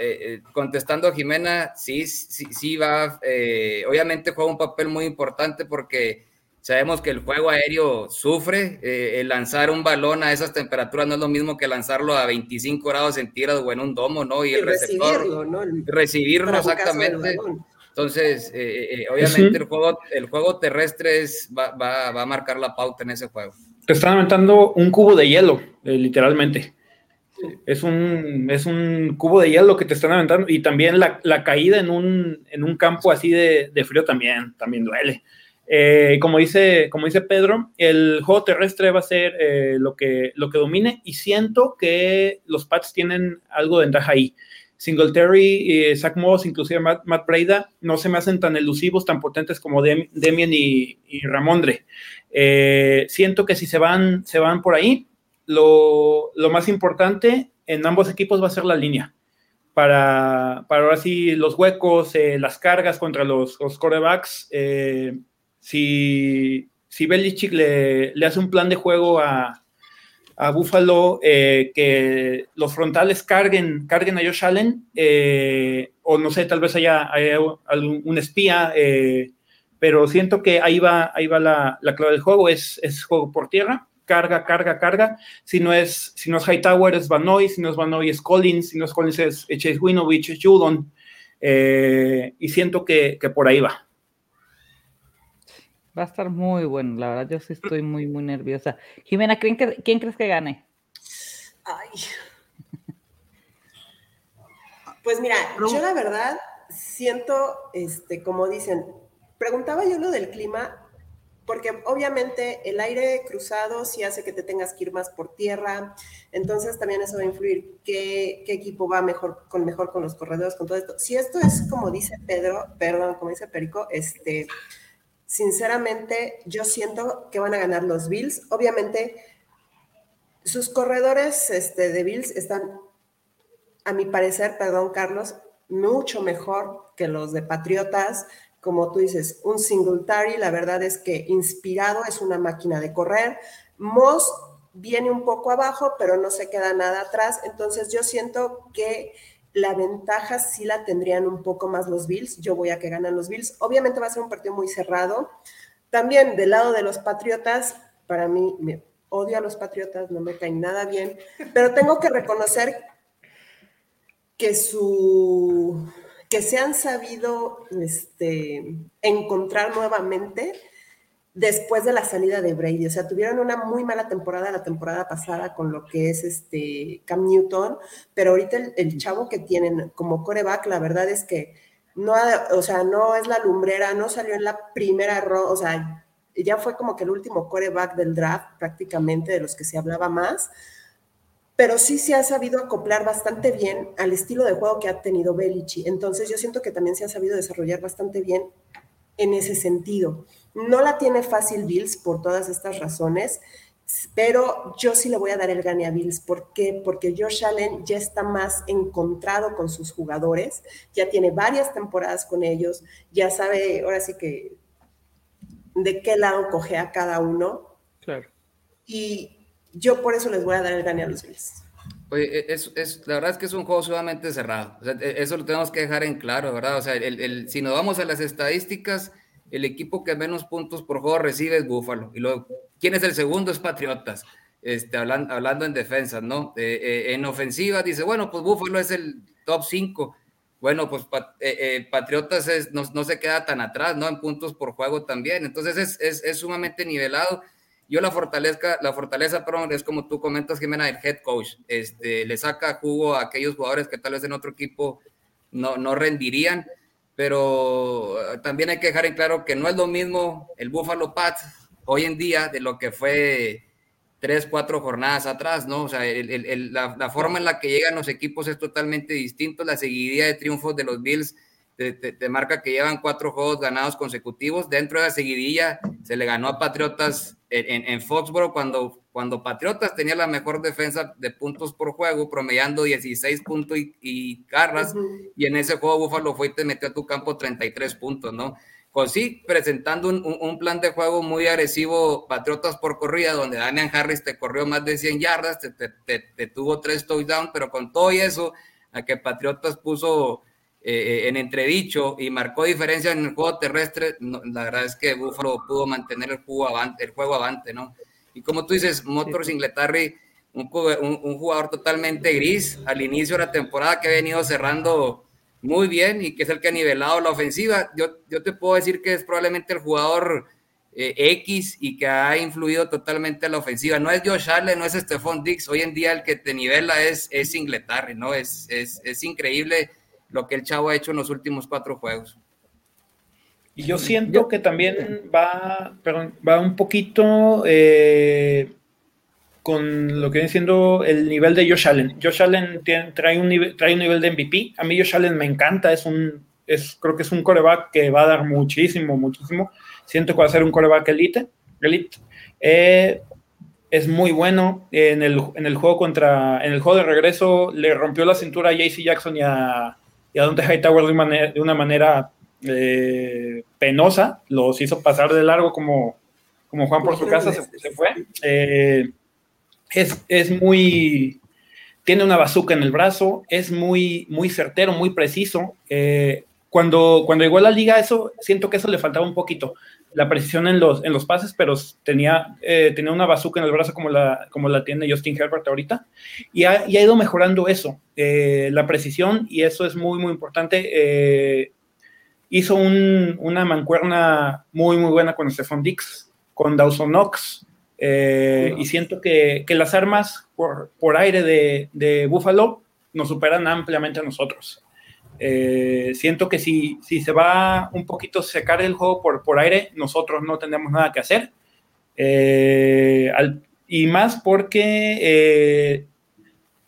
eh, eh, contestando a Jimena, sí, sí, sí va, eh, obviamente juega un papel muy importante porque sabemos que el juego aéreo sufre, el lanzar un balón a esas temperaturas no es lo mismo que lanzarlo a 25 grados centígrados o en un domo, ¿no? Y el, receptor, recibirlo, ¿no? recibirlo exactamente. Entonces, obviamente el, juego, el juego terrestre es, va, va, va, a marcar la pauta en ese juego. Te están aventando un cubo de hielo, literalmente. Es un, es un cubo de hielo que te están aventando y también la, caída en un, en un, campo así de, frío también, también duele. Eh, como, dice, como dice Pedro, el juego terrestre va a ser eh, lo, que, lo que domine y siento que los Pats tienen algo de ventaja ahí. Singletary, eh, Zach Moss, inclusive Matt, Matt, no se me hacen tan elusivos, tan potentes como Demian y, y Ramondre. siento que si se van, se van por ahí, lo, más importante en ambos equipos va a ser la línea. Para, para ahora sí los huecos, eh, las cargas contra los, los corebacks. Eh, si, si Belichick le, hace un plan de juego a, a Buffalo eh, que los frontales carguen, carguen a Josh Allen, o no sé, tal vez haya, algún, un espía, pero siento que ahí va, ahí va la, la clave del juego, es, es juego por tierra carga, carga, carga. Si no es, si no es Hightower, es Vanoy, si no es Vanoy, es Collins, si no es Collins, es Chase Winovich, es Judon. Eh, y siento que, por ahí va. Va a estar muy bueno, la verdad, yo sí estoy muy, muy nerviosa. Jimena, ¿quién, quién crees que gane? Ay. Pues mira, yo la verdad siento, este, como dicen, preguntaba yo lo del clima, porque obviamente el aire cruzado sí hace que te tengas que ir más por tierra, entonces también eso va a influir qué, equipo va mejor con, mejor con los corredores, con todo esto. Si esto es como dice Pedro, perdón, como dice Perico, este, sinceramente yo siento que van a ganar los Bills. Obviamente sus corredores este, de Bills están, a mi parecer, perdón Carlos, mucho mejor que los de Patriotas, como tú dices, un Singletary, la verdad es que inspirado es una máquina de correr. Moss viene un poco abajo, pero no se queda nada atrás. Entonces yo siento que la ventaja sí la tendrían un poco más los Bills. Yo voy a que ganan los Bills. Obviamente va a ser un partido muy cerrado. También del lado de los Patriotas, para mí me odio a los Patriotas, no me caen nada bien, pero tengo que reconocer que su que se han sabido este, encontrar nuevamente después de la salida de Brady. O sea, tuvieron una muy mala temporada la temporada pasada con lo que es este Cam Newton, pero ahorita el, chavo que tienen como coreback, la verdad es que no, o sea, no es la lumbrera, no salió en la primera ronda, o sea, ya fue como que el último coreback del draft prácticamente de los que se hablaba más, pero sí se ha sabido acoplar bastante bien al estilo de juego que ha tenido Belichick. Entonces yo siento que también se ha sabido desarrollar bastante bien en ese sentido. No la tiene fácil Bills por todas estas razones, pero yo sí le voy a dar el gane a Bills. ¿Por qué? Porque Josh Allen ya está más encontrado con sus jugadores, ya tiene varias temporadas con ellos, ya sabe, ahora sí que, de qué lado coge a cada uno. Claro. Y yo por eso les voy a dar el gane a los Bills. Oye, e, es, la verdad es que es un juego sumamente cerrado. E, eso lo tenemos que dejar en claro, ¿verdad? O sea, el, si nos vamos a las estadísticas, el equipo que menos puntos por juego recibe es Búfalo. Y luego, ¿quién es el segundo? Es Patriotas. Este, hablando, hablando en defensa, ¿no? Eh, eh, en ofensiva dice, bueno, pues Búfalo es el top 5. Bueno, pues eh, Patriotas es, no, no, se queda tan atrás, ¿no? En puntos por juego también. Entonces es, es, es sumamente nivelado. Yo la fortaleza, la fortaleza, perdón, es como tú comentas, Jimena, el head coach. Este, le saca jugo a aquellos jugadores que tal vez en otro equipo no, no rendirían, pero eh, también hay que dejar en claro que no es lo mismo el Buffalo Pats hoy en día de lo que fue tres, cuatro jornadas atrás, ¿no? O sea, la, forma en la que llegan los equipos es totalmente distinto. La seguidilla de triunfos de los Bills te, marca que llevan cuatro juegos ganados consecutivos. Dentro de la seguidilla se le ganó a Patriotas en, en, Foxboro cuando, cuando Patriotas tenía la mejor defensa de puntos por juego, promediando 16 puntos y, garras, y en ese juego Buffalo fue y te metió a tu campo 33 puntos, ¿no? Pues sí, presentando un, un, plan de juego muy agresivo, Patriotas por corrida, donde Daniel Harris te corrió más de 100 yardas, te, te, te tuvo tres touchdowns, pero con todo y eso, a que Patriotas puso eh, en entredicho y marcó diferencia en el juego terrestre, la verdad es que Buffalo pudo mantener el juego avante, el juego avante ¿no? Y como tú dices, Motors Inglaterra, un, un, jugador totalmente gris al inicio de la temporada que ha venido cerrando muy bien y que es el que ha nivelado la ofensiva. Yo, yo te puedo decir que es probablemente el jugador eh, X y que ha influido totalmente en la ofensiva. No es Josh Allen, no es Stephon Dix. Hoy en día el que te nivela es, es Inglaterra, ¿no? Es, es, es increíble lo que el chavo ha hecho en los últimos cuatro juegos. Y yo siento que también va, va un poquito eh, con lo que viene siendo el nivel de Josh Allen. Josh Allen trae, un nivel, trae un nivel de MVP. A mí Josh Allen me encanta, es un, es, creo que es un coreback que va a dar muchísimo, muchísimo. Siento que va a ser un coreback elite. elite. Eh, es muy bueno. En el, en el juego contra, en el juego de regreso le rompió la cintura a JC Jackson y a, y a Dante Hightower de, una manera, de una manera eh, penosa, los hizo pasar de largo como, como Juan por su casa se, fue. Eh, es, es, muy, tiene una bazuca en el brazo, es muy, muy certero, muy preciso. Eh, cuando, cuando llegó a la liga, eso siento que eso le faltaba un poquito la precisión en los, en los pases, pero tenía, eh, tenía una bazooka en el brazo como la, como la tiene Justin Herbert ahorita, y ha, y ha ido mejorando eso, eh, la precisión, y eso es muy, muy importante. Eh, hizo un, una mancuerna muy, muy buena con Stephon Dix, con Dawson Knox, y siento que, que, las armas por, por aire de, de Buffalo nos superan ampliamente a nosotros. Eh, siento que si, si se va un poquito secar el juego por, por aire, nosotros no tendremos nada que hacer. Eh, y más porque, eh,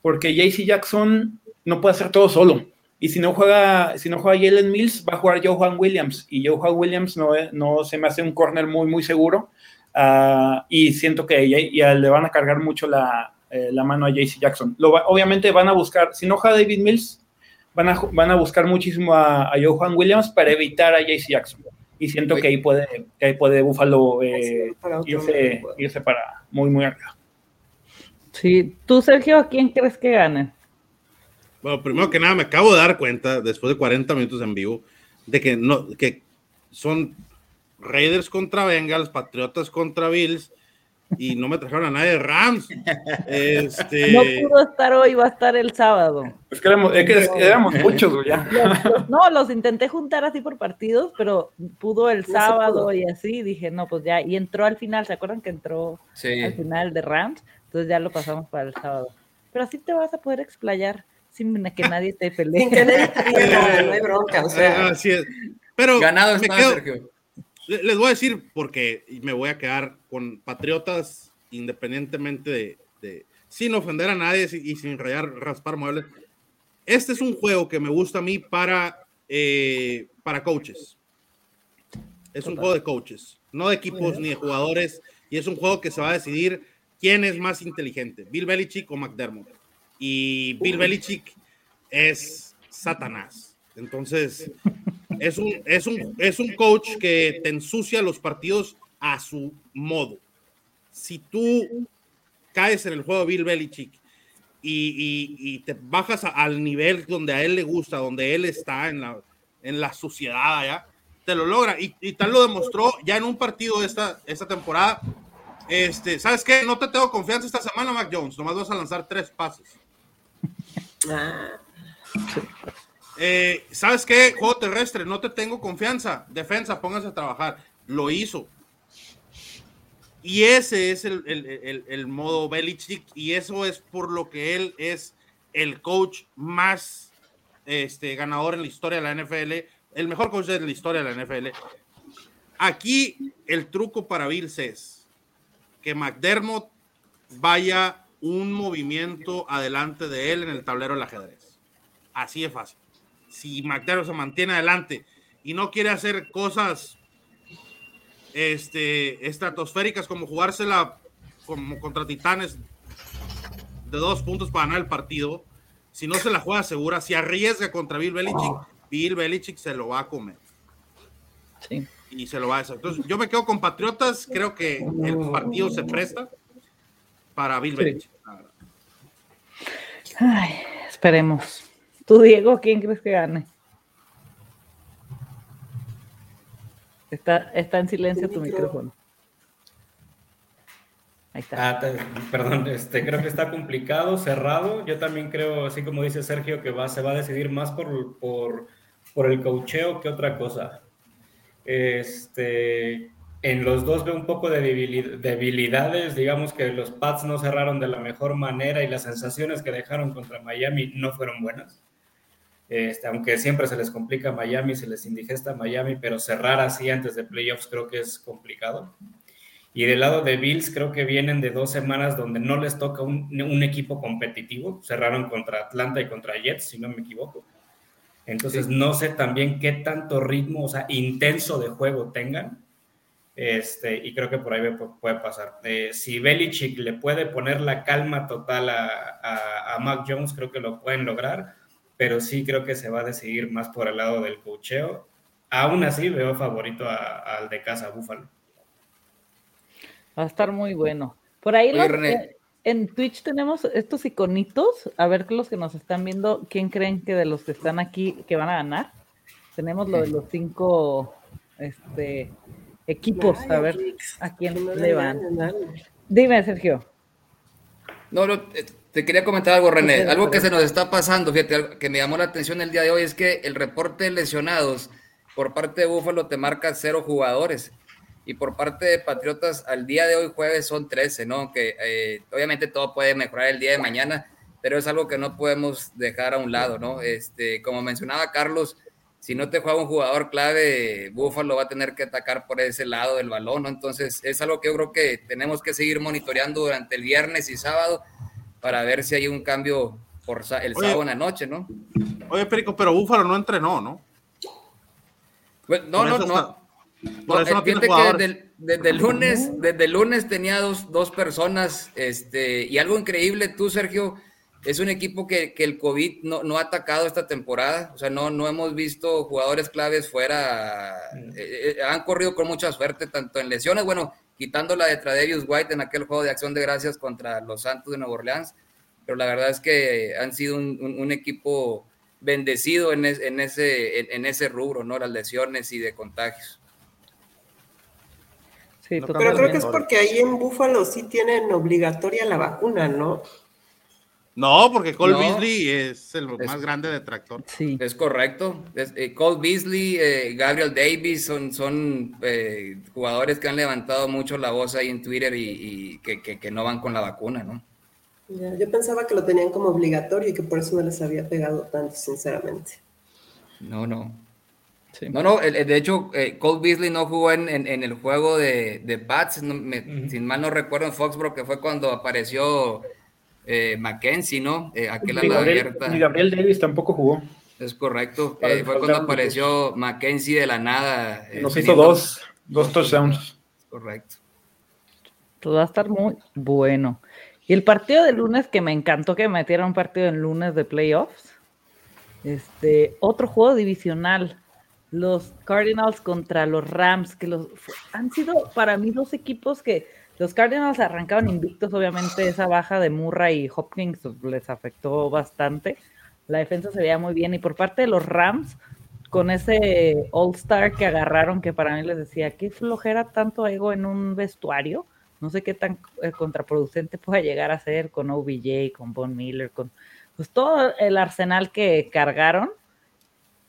porque JC Jackson no puede hacer todo solo. Y si no juega, si no juega Jalen Mills, va a jugar Joe Juan Williams. Y Joe Juan Williams no, no se me hace un corner muy, muy seguro. Ah, y siento que ya, le van a cargar mucho la, la mano a JC Jackson. Lo obviamente van a buscar, si no juega David Mills, van a, van a buscar muchísimo a, a Johan Williams para evitar a JC Jackson. Y siento que ahí puede, que ahí puede Buffalo eh, irse, irse, para muy, muy arriba. Sí, tú, Sergio, quién crees que gane? Bueno, primero que nada, me acabo de dar cuenta, después de 40 minutos en vivo, de que, no, que son Raiders contra Bengals, Patriotas contra Bills, y no me trajeron a nadie de Rams. Este... No pudo estar hoy, va a estar el sábado. Es que éramos, es que éramos muchos ya. no, los intenté juntar así por partidos, pero pudo el sábado y así, dije, no, pues ya, y entró al final, ¿se acuerdan que entró al final de Rams? Entonces ya lo pasamos para el sábado. Pero así te vas a poder explayar sin que nadie te pelee. Sin que nadie te no hay bronca, o sea. Así es. Pero ganado está, Sergio les voy a decir porque me voy a quedar con Patriotas independientemente de, sin ofender a nadie y sin rayar, raspar muebles. Este es un juego que me gusta a mí para, eh, para coaches. Es un juego de coaches, no de equipos ni de jugadores. Y es un juego que se va a decidir quién es más inteligente, Bill Belichick o McDermott. Y Bill Belichick es Satanás. Entonces, es un, es un, es un coach que te ensucia los partidos a su modo. Si tú caes en el juego de Bill Belichick y, y, te bajas al nivel donde a él le gusta, donde él está en la, en la suciedad allá, te lo logra. Y, tal lo demostró ya en un partido esta, esta temporada. Este, ¿Sabes qué? No te tengo confianza esta semana, Mac Jones. Nomás vas a lanzar tres pases. Ah. Eh, ¿Sabes qué? Juego terrestre, no te tengo confianza. Defensa, póngase a trabajar. Lo hizo. Y ese es el, el, el, modo Belichick y eso es por lo que él es el coach más este, ganador en la historia de la NFL, el mejor coach de la historia de la NFL. Aquí el truco para Bills es que McDermott vaya un movimiento adelante de él en el tablero del ajedrez. Así de fácil si McDermott se mantiene adelante y no quiere hacer cosas este, estratosféricas como jugársela como contra Titanes de dos puntos para ganar el partido, si no se la juega segura, si arriesga contra Bill Belichick, Bill Belichick se lo va a comer. Sí. Y se lo va a hacer. Entonces, yo me quedo con Patriotas, creo que el partido se presta para Bill Belichick. Ay, esperemos. Tú, Diego, ¿quién crees que gane? Está, está en silencio tu micrófono. Ahí está. Ah, perdón, este, creo que está complicado, cerrado. Yo también creo, así como dice Sergio, que va, se va a decidir más por, por, por el cocheo que otra cosa. Este, en los dos veo un poco de debilidades, digamos que los Pats no cerraron de la mejor manera y las sensaciones que dejaron contra Miami no fueron buenas. Este, aunque siempre se les complica Miami, se les indigesta Miami, pero cerrar así antes de playoffs creo que es complicado. Y del lado de Bills, creo que vienen de dos semanas donde no les toca un, un equipo competitivo. Cerraron contra Atlanta y contra Jets, si no me equivoco. Entonces, no sé también qué tanto ritmo, o sea, intenso de juego tengan. Este, y creo que por ahí puede pasar. Eh, si Belichick le puede poner la calma total a, a, a Mac Jones, creo que lo pueden lograr pero sí creo que se va a decidir más por el lado del cocheo. Aún así veo favorito al de casa Búfalo. Va a estar muy bueno. Por ahí en Twitch tenemos estos iconitos, a ver los que nos están viendo, ¿quién creen que de los que están aquí que van a ganar? Tenemos lo de los cinco este, equipos, a ver a quién le van. Dime, Sergio. No, no, eh, te quería comentar algo, René. Algo que se nos está pasando, fíjate, que me llamó la atención el día de hoy es que el reporte de lesionados por parte de Búfalo te marca cero jugadores. Y por parte de Patriotas, al día de hoy, jueves, son 13, ¿no? Que eh, obviamente todo puede mejorar el día de mañana, pero es algo que no podemos dejar a un lado, ¿no? Este, como mencionaba Carlos, si no te juega un jugador clave, Búfalo va a tener que atacar por ese lado del balón, ¿no? Entonces, es algo que yo creo que tenemos que seguir monitoreando durante el viernes y sábado para ver si hay un cambio por el sábado en la noche, ¿no? Oye, Perico, pero Búfalo no entrenó, ¿no? Pues, no, no, no. Por eso no tiene que desde, el, lunes, desde el lunes tenía dos, dos, personas, este, y algo increíble, tú, Sergio, es un equipo que, que el COVID no, no, ha atacado esta temporada, o sea, no, no hemos visto jugadores claves fuera, eh, eh, han corrido con mucha suerte, tanto en lesiones, bueno, quitando la de Tradevius White en aquel juego de acción de gracias contra los Santos de Nueva Orleans, pero la verdad es que han sido un, equipo bendecido en, en ese, en, ese rubro, ¿no? Las lesiones y de contagios. Pero creo que es porque ahí en Búfalo sí tienen obligatoria la vacuna, ¿no? No, porque Cole Beasley es el más grande detractor. Sí. Es correcto. Eh, Cole Beasley, eh, Gabriel Davis son, son eh, jugadores que han levantado mucho la voz ahí en Twitter y, que, no van con la vacuna, ¿no? yo pensaba que lo tenían como obligatorio y que por eso no les había pegado tanto, sinceramente. No, no. No, no, de hecho, Cole Beasley no jugó en, el juego de, de Pats, sin mal no recuerdo en Foxborough, que fue cuando apareció eh, Mackenzie, ¿no? Eh, aquel y Gabriel, Y Gabriel Davis tampoco jugó. Es correcto. Eh, fue cuando apareció Mackenzie de la nada. Eh, Nos hizo dos, dos touchdowns. Correcto. Todo va a estar muy bueno. Y el partido de lunes, que me encantó que metieran un partido en lunes de playoffs. Este, otro juego divisional. Los Cardinals contra los Rams, que los han sido para mí dos equipos que los Cardinals arrancaron invictos, obviamente esa baja de Murray y Hopkins les afectó bastante. La defensa se veía muy bien y por parte de los Rams, con ese All-Star que agarraron, que para mí les decía, qué flojera tanto ego en un vestuario. No sé qué tan eh, contraproducente pueda llegar a ser con OBJ, con Von Miller, con pues todo el arsenal que cargaron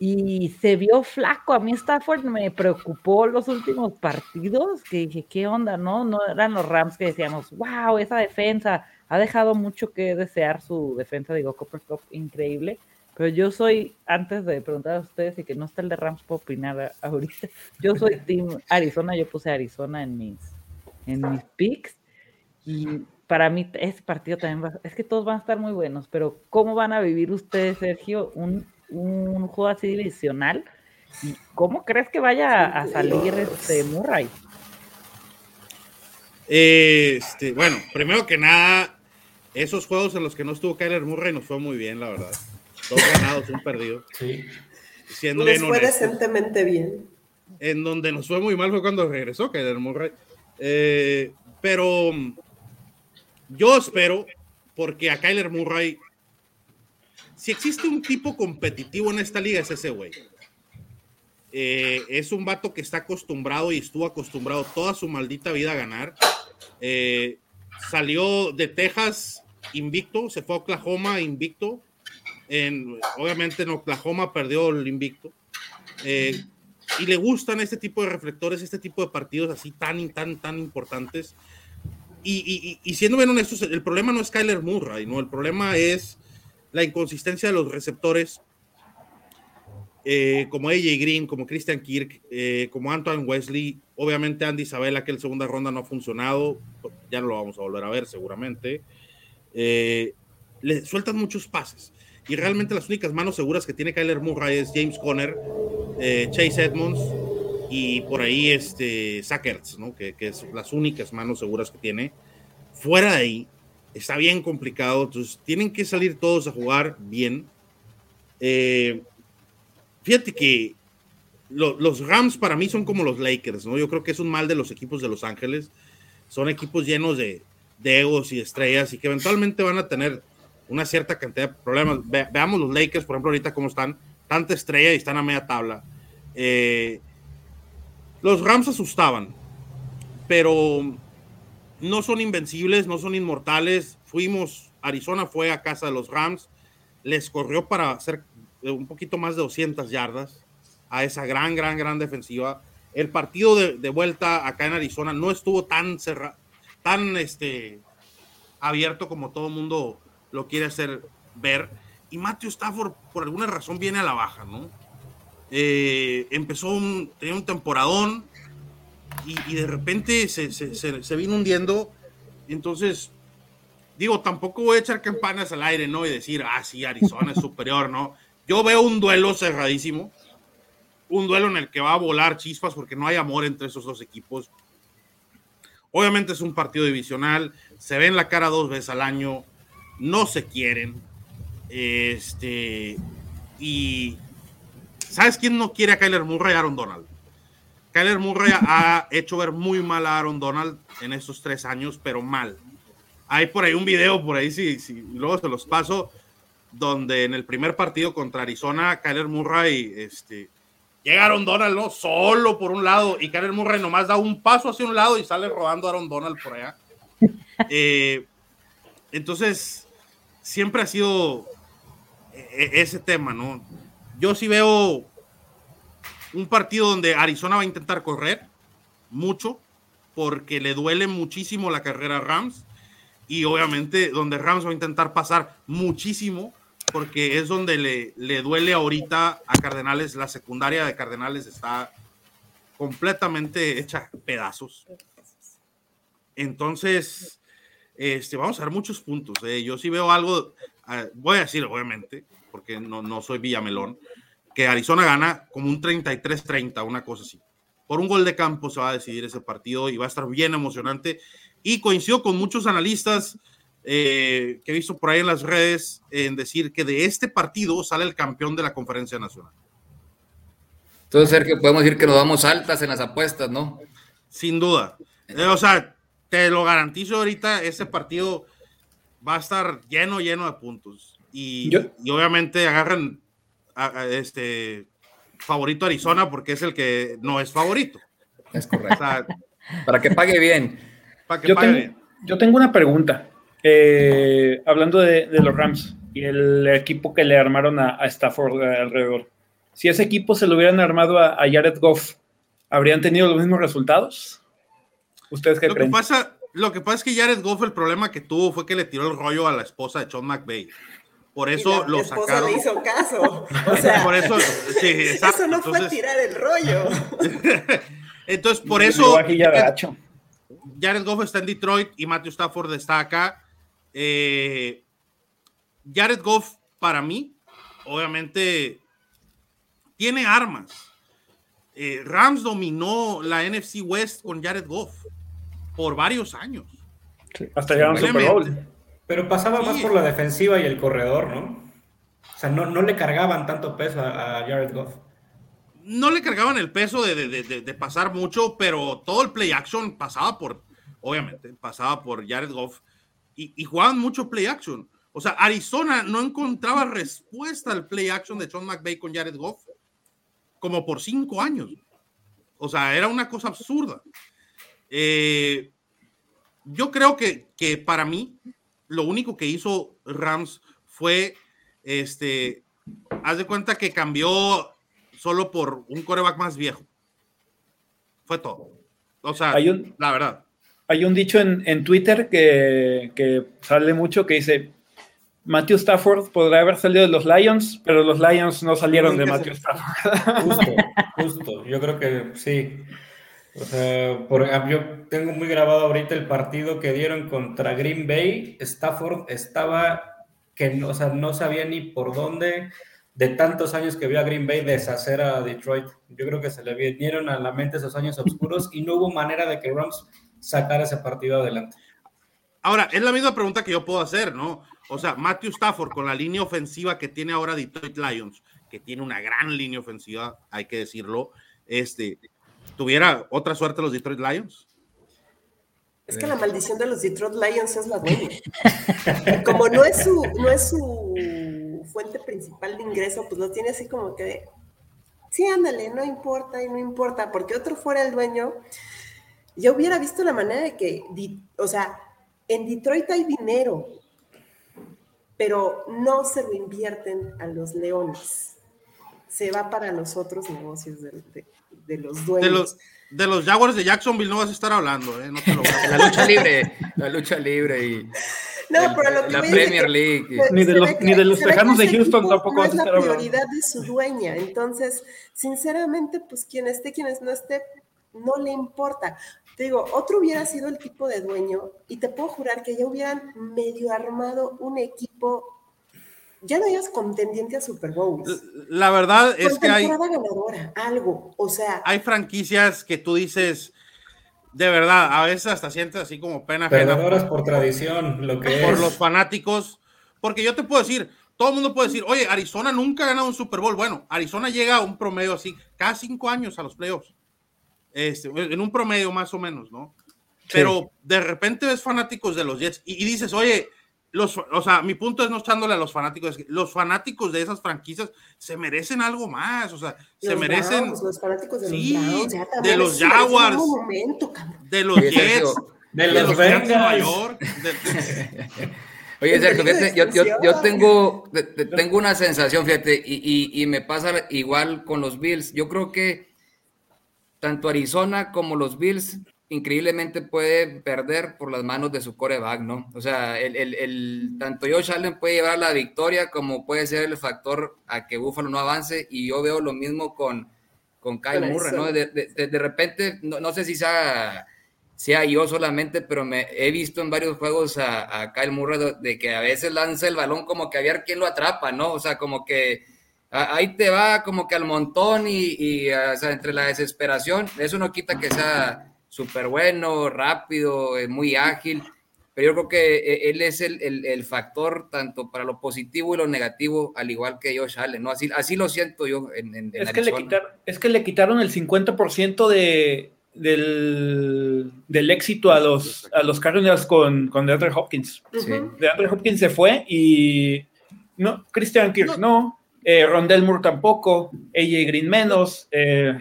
y se vio flaco. A mí Stafford me preocupó los últimos partidos, que dije, ¿qué onda? No, no eran los Rams que decíamos, wow, esa defensa ha dejado mucho que desear su defensa, digo, Copper Cup, increíble. Pero yo soy, antes de preguntar a ustedes y que no está el de Rams para opinar ahorita, yo soy Team Arizona, yo puse Arizona en mis, en mis picks. Y para mí ese partido también va, es que todos van a estar muy buenos, pero ¿cómo van a vivir ustedes, Sergio, un un juego así divisional. ¿Cómo crees que vaya a salir este Murray? Este, bueno, primero que nada, esos juegos en los que no estuvo Kyler Murray nos fue muy bien, la verdad. Dos ganados, un perdido. Sí. Siendo les fue decentemente bien. En donde nos fue muy mal fue cuando regresó Kyler Murray. Eh, pero yo espero, porque a Kyler Murray si existe un tipo competitivo en esta liga, es ese güey. Eh, es un vato que está acostumbrado y estuvo acostumbrado toda su maldita vida a ganar. Eh, salió de Texas invicto, se fue a Oklahoma invicto. En, obviamente en Oklahoma perdió el invicto. Eh, y le gustan este tipo de reflectores, este tipo de partidos así tan, tan, tan importantes. Y, y siendo bien honestos, el problema no es Kyler Murray, ¿no? El problema es la inconsistencia de los receptores, eh, como AJ Green, como Christian Kirk, eh, como Antoine Wesley, obviamente Andy Isabella, que en segunda ronda no ha funcionado, ya no lo vamos a volver a ver seguramente, eh, le sueltan muchos pases. Y realmente las únicas manos seguras que tiene Kyler Murray es James Conner, Chase Edmonds y por ahí este Zach ¿no? que, que es las únicas manos seguras que tiene. Fuera de ahí, está bien complicado, entonces tienen que salir todos a jugar bien. Eh, fíjate que los Rams para mí son como los Lakers, ¿no? Yo creo que es un mal de los equipos de Los Ángeles. Son equipos llenos de, egos y estrellas y que eventualmente van a tener una cierta cantidad de problemas. veamos los Lakers, por ejemplo, ahorita cómo están. Tanta estrella y están a media tabla. Eh, los Rams asustaban, pero no son invencibles, no son inmortales. Fuimos, Arizona fue a casa de los Rams, les corrió para hacer un poquito más de 200 yardas a esa gran, gran, gran defensiva. El partido de, vuelta acá en Arizona no estuvo tan cerrado, tan este, abierto como todo el mundo lo quiere hacer ver. Y Matthew Stafford, por alguna razón, viene a la baja, ¿no? Eh, empezó tenía un temporadón, y, de repente se, se, se, vino hundiendo. Entonces, digo, tampoco voy a echar campanas al aire, ¿no? Y decir, ah, sí, Arizona es superior, ¿no? Yo veo un duelo cerradísimo, un duelo en el que va a volar chispas porque no hay amor entre esos dos equipos. Obviamente es un partido divisional, se ven la cara dos veces al año, no se quieren. Este, y ¿sabes quién no quiere a Kyler Murray? Aaron Donald. Kyler Murray ha hecho ver muy mal a Aaron Donald en estos tres años, pero mal. Hay por ahí un video, por ahí, si, si luego se los paso, donde en el primer partido contra Arizona, Kyler Murray este, llega Aaron Donald, ¿no? Solo por un lado, y Karen Murray nomás da un paso hacia un lado y sale rodando Aaron Donald por allá. Eh, entonces, siempre ha sido e-, e-, ese tema, ¿no? Yo sí veo un partido donde Arizona va a intentar correr mucho, porque le duele muchísimo la carrera a Rams, y obviamente donde Rams va a intentar pasar muchísimo porque es donde le, le duele ahorita a Cardenales, la secundaria de Cardenales está completamente hecha pedazos. Entonces, este, vamos a ver muchos puntos. Eh. Yo sí veo algo, ah, voy a decir obviamente, porque no, no soy Villamelón, que Arizona gana como un 33-30, una cosa así. Por un gol de campo se va a decidir ese partido y va a estar bien emocionante. Y coincido con muchos analistas eh, que he visto por ahí en las redes en decir que de este partido sale el campeón de la conferencia nacional. Entonces, Sergio, podemos decir que nos damos altas en las apuestas, ¿no? Sin duda. Eh, o sea, te lo garantizo ahorita, este partido va a estar lleno, lleno de puntos. Y, obviamente agarran a, este favorito Arizona porque es el que no es favorito. Es correcto. para que pague bien. Para que yo, pague bien. yo tengo una pregunta. Eh, hablando de, los Rams y el equipo que le armaron a, Stafford alrededor, si ese equipo se lo hubieran armado a, Jared Goff, ¿habrían tenido los mismos resultados? ¿Ustedes qué lo creen? Que pasa, lo que pasa es que Jared Goff, el problema que tuvo fue que le tiró el rollo a la esposa de Sean McVay. Por eso lo sacaron. Le hizo caso. O sea, por eso, sí, eso no fue tirar el rollo. Entonces, por eso. Jared Goff está en Detroit y Matthew Stafford está acá. Eh, Jared Goff, para mí, obviamente, tiene armas. Eh, Rams dominó la NFC West con Jared Goff por varios años. hasta llegaron Super Bowl. Pero pasaba más por la defensiva y el corredor, ¿no? O sea, no, no le cargaban tanto peso a, Jared Goff. No le cargaban el peso de, de, pasar mucho, pero todo el play action pasaba por, obviamente, pasaba por Jared Goff y, jugaban mucho play action. O sea, Arizona no encontraba respuesta al play action de Sean McVay con Jared Goff como por cinco años. O sea, era una cosa absurda. Eh, yo creo que, que para mí, lo único que hizo Rams fue, este, haz de cuenta que cambió solo por un coreback más viejo. Fue todo. O sea, la verdad hay un dicho en, Twitter que, sale mucho que dice, Matthew Stafford podrá haber salido de los Lions, pero los Lions no salieron de Matthew Stafford. Justo, justo. Yo creo que sí. O sea, por, yo tengo muy grabado ahorita el partido que dieron contra Green Bay. Stafford estaba que o sea, no sabía ni por dónde de tantos años que vio a Green Bay deshacer a Detroit. Yo creo que se le vinieron a la mente esos años oscuros y no hubo manera de que Rams sacar ese partido adelante. Ahora, es la misma pregunta que yo puedo hacer, ¿no? O sea, Matthew Stafford con la línea ofensiva que tiene ahora Detroit Lions, que tiene una gran línea ofensiva, hay que decirlo, este, ¿tuviera otra suerte los Detroit Lions? Es que la maldición de los Detroit Lions es la dueña. Como no es su, no es su fuente principal de ingreso, pues lo tiene así como que, sí, ándale, no importa y no importa, porque otro fuera el dueño, yo hubiera visto la manera de que, o sea, en Detroit hay dinero, pero no se lo invierten a los leones. Se va para los otros negocios de, los dueños. De los, de los Jaguars de Jacksonville no vas a estar hablando, ¿eh? No te lo la lucha libre, la lucha libre y... No, pero lo que la Premier League. ni de los, ni de los tejanos de Houston tampoco es la prioridad de su dueña. Entonces, sinceramente, pues quien esté, quien no esté, no le importa. Te digo, otro hubiera sido el tipo de dueño y te puedo jurar que ya hubieran medio armado un equipo, ya no hayas contendiente a Super Bowls. La verdad es que hay... ganadora, algo, o sea... Hay franquicias que tú dices, de verdad, a veces hasta sientes así como pena. Perdedoras por, tradición, lo que Por los fanáticos, porque yo te puedo decir, todo el mundo puede decir, oye, Arizona nunca ha ganado un Super Bowl. Bueno, Arizona llega a un promedio así, cada cinco años a los playoffs. Este, en un promedio más o menos, ¿no? Pero de repente ves fanáticos de los Jets y, dices, oye, los, o sea, mi punto es no echándole a los fanáticos, los fanáticos de esas franquicias se merecen algo más, o sea, se merecen. los fanáticos de sí, los de los Jaguars, de los Jets, de, los, los Jets de Nueva York. Oye, Sergio, fíjate, yo, yo, yo, tengo, tengo una sensación, fíjate, y, y, y me pasa igual con los Bills. Yo creo que tanto Arizona como los Bills increíblemente puede perder por las manos de su coreback, ¿no? O sea, el, el, el, tanto Josh Allen puede llevar la victoria como puede ser el factor a que Buffalo no avance y yo veo lo mismo con, con Kyle Murray, ¿no? De, de, de repente, no, no, sé si sea, sea yo solamente, pero me he visto en varios juegos a, a Kyle Murray de, de, que a veces lanza el balón como que a ver quién lo atrapa, ¿no? O sea, como que ahí te va como que al montón y, y o sea, entre la desesperación, eso no quita que sea súper bueno, rápido, muy ágil, pero yo creo que eh, él es el, el, el, factor tanto para lo positivo y lo negativo, al igual que Josh Allen, ¿no? Así, así lo siento yo en, en, en es, que le quitaron, es que le quitaron el 50% de, del, del, éxito a los, a los Cardinals con, con DeAndre Hopkins. Sí. DeAndre Hopkins se fue y no, Christian Kirk no, no eh, Rondell Moore tampoco, AJ Green menos, eh,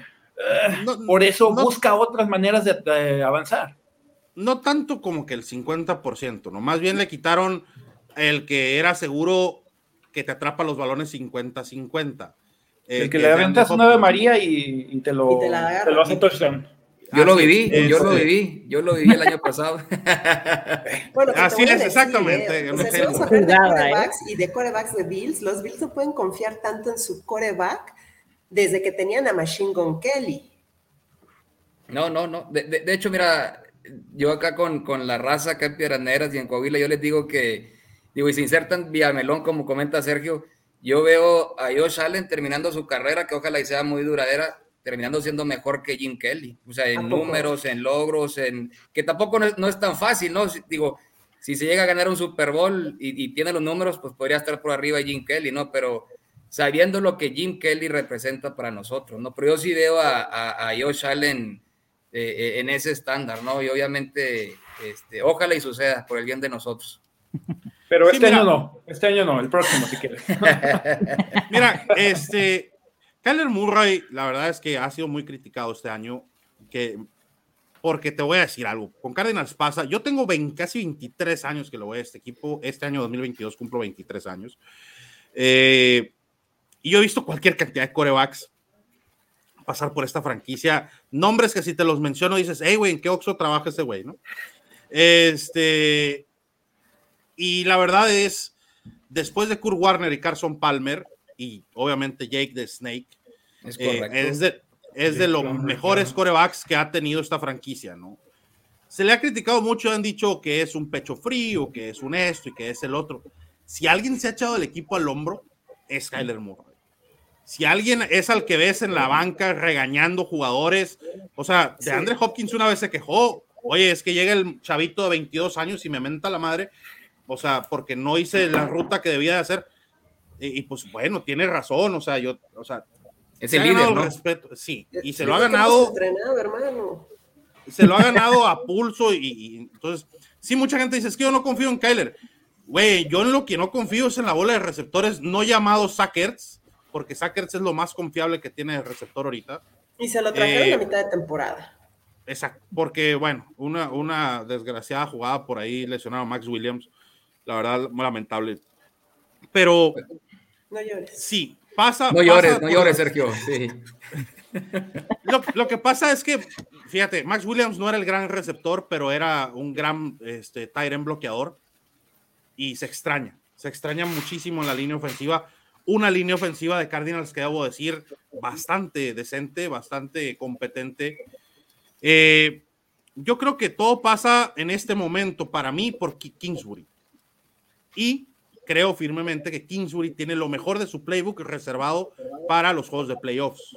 no, Por eso no, busca otras maneras de, de, avanzar. No tanto como que el 50%, ¿no? Más bien le quitaron el que era seguro que te atrapa los balones 50-50. El, el, que, que le aventas una de María y, y, te lo, y te, la te lo hace touchdown. Yo ah, lo viví, sí, yo lo viví, yo lo viví el año pasado. bueno, así es, exactamente. Eh, o sea, si vamos a hablar de corebacks y de corebacks de Bills, los Bills no pueden confiar tanto en su coreback desde que tenían a Machine Gun Kelly. No, no, no. De, de, de hecho, mira, yo acá con, con, la raza acá en Piedras Negras y en Coahuila, yo les digo que, digo, y se insertan vía melón, como comenta Sergio, yo veo a Josh Allen terminando su carrera, que ojalá y sea muy duradera, terminando siendo mejor que Jim Kelly. O sea, en números, en logros, en que tampoco no es, no es, tan fácil, ¿no? Digo, si se llega a ganar un Super Bowl y, y tiene los números, pues podría estar por arriba de Jim Kelly, ¿no? Pero sabiendo lo que Jim Kelly representa para nosotros, ¿no? Pero yo sí veo a, a, a Josh Allen eh, eh, en ese estándar, ¿no? Y obviamente, este, ojalá y suceda por el bien de nosotros. Pero este sí, año no, este año no, el próximo si quieres. mira, este, Kyler Murray, la verdad es que ha sido muy criticado este año, que, porque te voy a decir algo, con Cardinals pasa, yo tengo 20, casi 23 años que lo voy a este equipo, este año 2022 cumplo 23 años, eh, y yo he visto cualquier cantidad de corebacks pasar por esta franquicia. Nombres que si te los menciono dices, hey, güey, ¿en qué Oxxo trabaja ese güey, no? Este. Y la verdad es, después de Kurt Warner y Carson Palmer, y obviamente Jake the Snake, es, eh, es de, es de los mejores corebacks que ha tenido esta franquicia, ¿no? Se le ha criticado mucho, han dicho que es un pecho frío, que es un esto y que es el otro. Si alguien se ha echado el equipo al hombro, es Kyler Moore si alguien es al que ves en la banca regañando jugadores, o sea, de Andre Hopkins una vez se quejó, oye, es que llega el chavito de 22 años y me menta la madre, o sea, porque no hice la ruta que debía de hacer. Y, y pues bueno, tiene razón, o sea, yo, o sea, es el líder, ¿no? Respeto, sí, y se lo ha ganado. Se lo ha ganado a pulso y, y, entonces, sí, mucha gente dice, es que yo no confío en Kyler. Güey, yo en lo que no confío es en la bola de receptores no llamados Sackers, porque Sackers es lo más confiable que tiene el receptor ahorita. Y se lo trajeron eh, a mitad de temporada. Exacto, porque bueno, una, una desgraciada jugada por ahí lesionado a Max Williams, la verdad, muy lamentable. Pero. No llores. Sí, pasa. No llores, pasa no llores, Sergio. Sí. Lo, lo, que pasa es que, fíjate, Max Williams no era el gran receptor, pero era un gran este, Tyrant bloqueador y se extraña, se extraña muchísimo en la línea ofensiva una línea ofensiva de Cardinals que debo decir bastante decente, bastante competente. Eh, yo creo que todo pasa en este momento para mí por Kingsbury. Y creo firmemente que Kingsbury tiene lo mejor de su playbook reservado para los juegos de playoffs.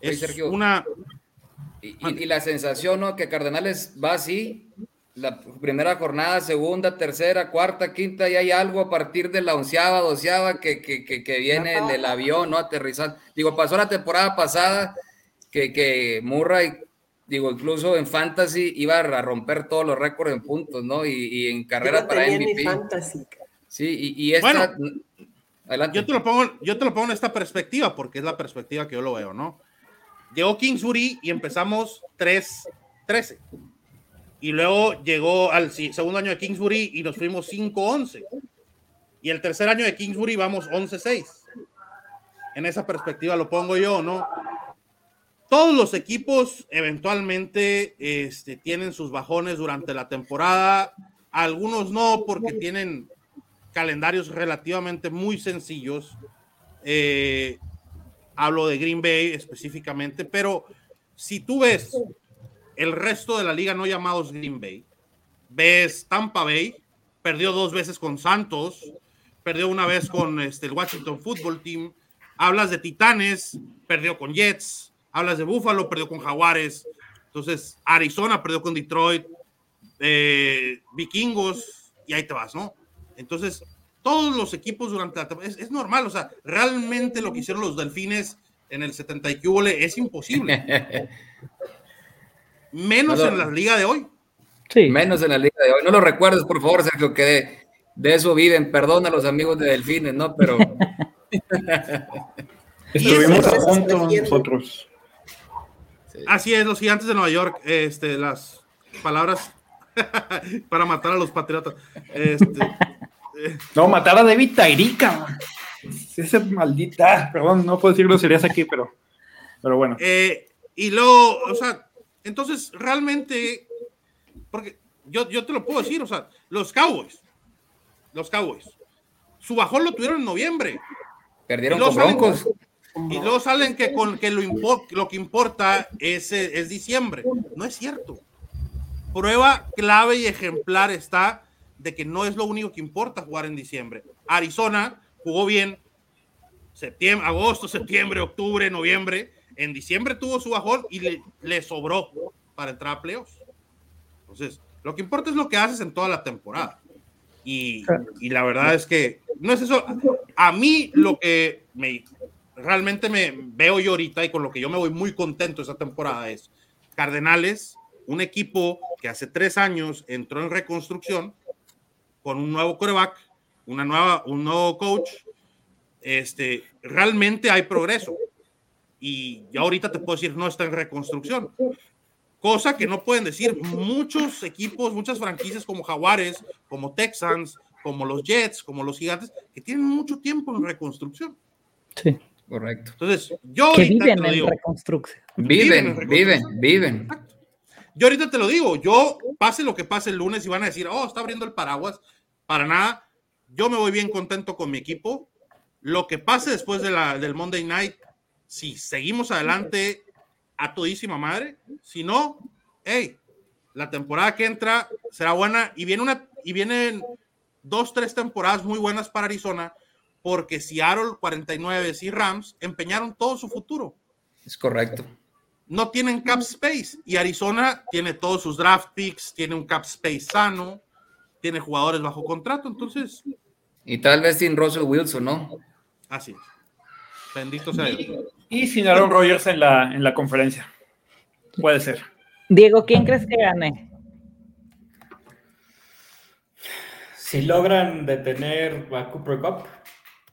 Es Sergio, una... Y, y, la sensación, ¿no? Que Cardenales va así la primera jornada, segunda, tercera, cuarta, quinta, y hay algo a partir de la onceava, doceava que, que, que, que viene el, el, avión, ¿no? Aterrizando. Digo, pasó la temporada pasada que, que Murray, digo, incluso en Fantasy iba a romper todos los récords en puntos, ¿no? Y, y en carrera para MVP. Sí, y, esta... Adelante. Yo te, lo pongo, yo te lo pongo en esta perspectiva, porque es la perspectiva que yo lo veo, ¿no? Llegó Kingsbury y empezamos 3-13. Y luego llegó al segundo año de Kingsbury y nos fuimos 5-11. Y el tercer año de Kingsbury vamos 11-6. En esa perspectiva lo pongo yo, ¿no? Todos los equipos eventualmente este, tienen sus bajones durante la temporada. Algunos no, porque tienen calendarios relativamente muy sencillos. Eh, hablo de Green Bay específicamente, pero si tú ves el resto de la liga no llamados Green Bay, ves Tampa Bay, perdió dos veces con Santos, perdió una vez con este, el Washington Football Team, hablas de Titanes, perdió con Jets, hablas de Buffalo, perdió con Jaguares, entonces Arizona perdió con Detroit, eh, Vikingos, y ahí te vas, ¿no? Entonces, todos los equipos durante la temporada, es, normal, o sea, realmente lo que hicieron los Delfines en el 70 y es imposible. Menos en la liga de hoy. Sí. Menos en la liga de hoy. No lo recuerdes, por favor, Sergio, que de, eso viven. Perdona a los amigos de Delfines, ¿no? Pero. Estuvimos juntos nosotros. Así es, los gigantes de Nueva York, este, las palabras para matar a los patriotas. Este, no, matar a David Tairica. Ese maldita. Perdón, no puedo decirlo serías aquí, pero, pero bueno. Eh, y luego, o sea, entonces realmente, porque yo, yo te lo puedo decir, o sea, los Cowboys, los Cowboys, su bajón lo tuvieron en noviembre. Perdieron con Broncos. y luego salen que con que lo, lo que importa es, es diciembre. No es cierto. Prueba clave y ejemplar está de que no es lo único que importa jugar en diciembre. Arizona jugó bien septiembre, agosto, septiembre, octubre, noviembre. En diciembre tuvo su bajón y le, sobró para entrar a playoffs. Entonces, lo que importa es lo que haces en toda la temporada. Y, la verdad es que no es eso. A mí lo que me realmente me veo yo ahorita y con lo que yo me voy muy contento esa temporada es Cardenales, un equipo que hace tres años entró en reconstrucción con un nuevo coreback, una nueva, un nuevo coach, este, realmente hay progreso. Y ya ahorita te puedo decir, no está en reconstrucción. Cosa que no pueden decir muchos equipos, muchas franquicias como Jaguares, como Texans, como los Jets, como los Gigantes, que tienen mucho tiempo en reconstrucción. Sí, correcto. Entonces, yo que viven en reconstrucción. Viven, viven, viven. Yo ahorita te lo digo, yo pase lo que pase el lunes y van a decir, oh, está abriendo el paraguas, para nada. Yo me voy bien contento con mi equipo. Lo que pase después de la, del Monday Night, si seguimos adelante a todísima madre, si no, hey, la temporada que entra será buena y viene una y vienen dos, tres temporadas muy buenas para Arizona, porque Seattle 49 y Rams empeñaron todo su futuro. Es correcto no tienen cap space y Arizona tiene todos sus draft picks, tiene un cap space sano, tiene jugadores bajo contrato, entonces. Y tal vez sin Russell Wilson, ¿no? Así es. Bendito sea Y, sin Aaron Rodgers en la, en la conferencia. Puede ser. Diego, ¿quién crees que gane? Si logran detener a Cooper Cup,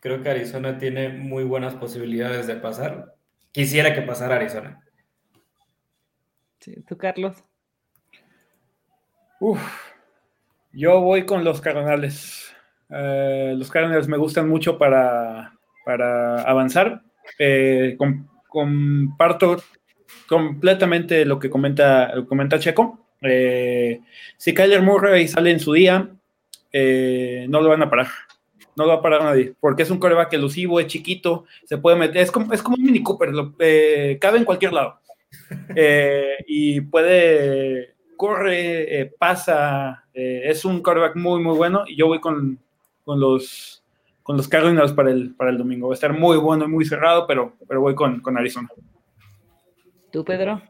creo que Arizona tiene muy buenas posibilidades de pasar. Quisiera que pasara Arizona. ¿Tú, Carlos? Uf, yo voy con los Cardenales. Eh, los Cardenales me gustan mucho para, para avanzar. Eh, comparto completamente lo que comenta, comenta Checo. Eh, si Kyler Murray sale en su día, no lo van a parar. No lo va a parar nadie, porque es un coreback elusivo, es chiquito, se puede meter, es como, es como un Mini Cooper, lo, cabe en cualquier lado. Eh, y puede, corre, eh, pasa, eh, es un quarterback muy, muy bueno y yo voy con, con los con los Cardinals para el, para el domingo. Va a estar muy bueno y muy cerrado, pero, pero voy con, con Arizona. ¿Tú, Pedro?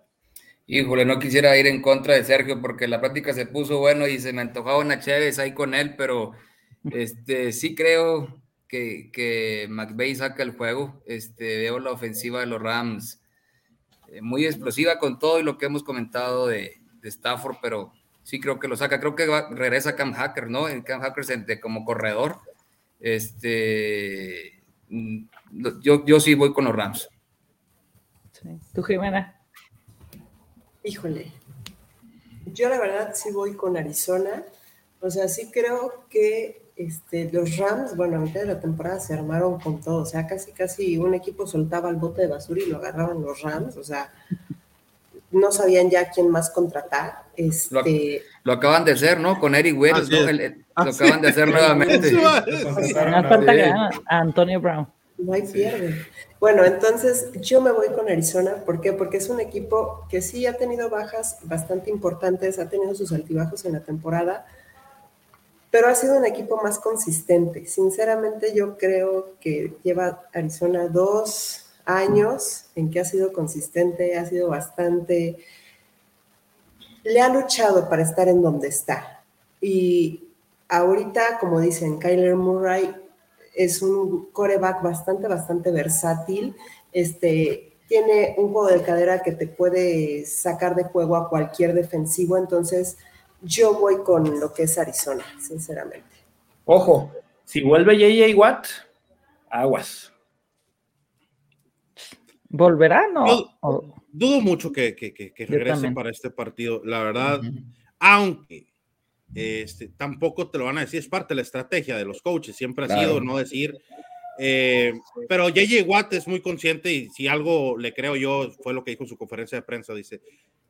Híjole, no quisiera ir en contra de Sergio porque la práctica se puso bueno y se me antojaba una Chévez ahí con él, pero este, sí creo que, que McVeigh saca el juego. Este, veo la ofensiva de los Rams eh, muy explosiva con todo y lo que hemos comentado de, de Stafford, pero sí creo que lo saca. Creo que regresa Cam Hacker, ¿no? En Cam Hacker como corredor. Este, mm, yo, yo sí voy con los Rams. ¿Tú, Jimena? Híjole, yo la verdad sí voy con Arizona. O sea, sí creo que este, los Rams, bueno, a mitad de la temporada se armaron con todo. O sea, casi, casi un equipo soltaba el bote de basura y lo agarraban los Rams. O sea, no sabían ya quién más contratar. Este... Lo, acaban de hacer, ¿no? Con Eric Wells, ¿no? lo acaban de hacer nuevamente. a Antonio Brown. No hay pierde. Bueno, entonces yo me voy con Arizona. ¿Por qué? Porque es un equipo que sí ha tenido bajas bastante importantes, ha tenido sus altibajos en la temporada, pero ha sido un equipo más consistente. Sinceramente yo creo que lleva Arizona dos años en que ha sido consistente, ha sido bastante... Le ha luchado para estar en donde está. Y ahorita, como dicen, Kyler Murray es un coreback bastante, bastante versátil. Este, tiene un juego de cadera que te puede sacar de juego a cualquier defensivo. Entonces, yo voy con lo que es Arizona, sinceramente. Ojo, si vuelve JJ Watt, aguas. ¿Volverá? No. Dudo, mucho que, regrese para este partido, la verdad. Aunque este, tampoco te lo van a decir, es parte de la estrategia de los coaches, siempre ha sido no decir. Eh, pero JJ Watt es muy consciente y si algo le creo yo, fue lo que dijo en su conferencia de prensa, dice,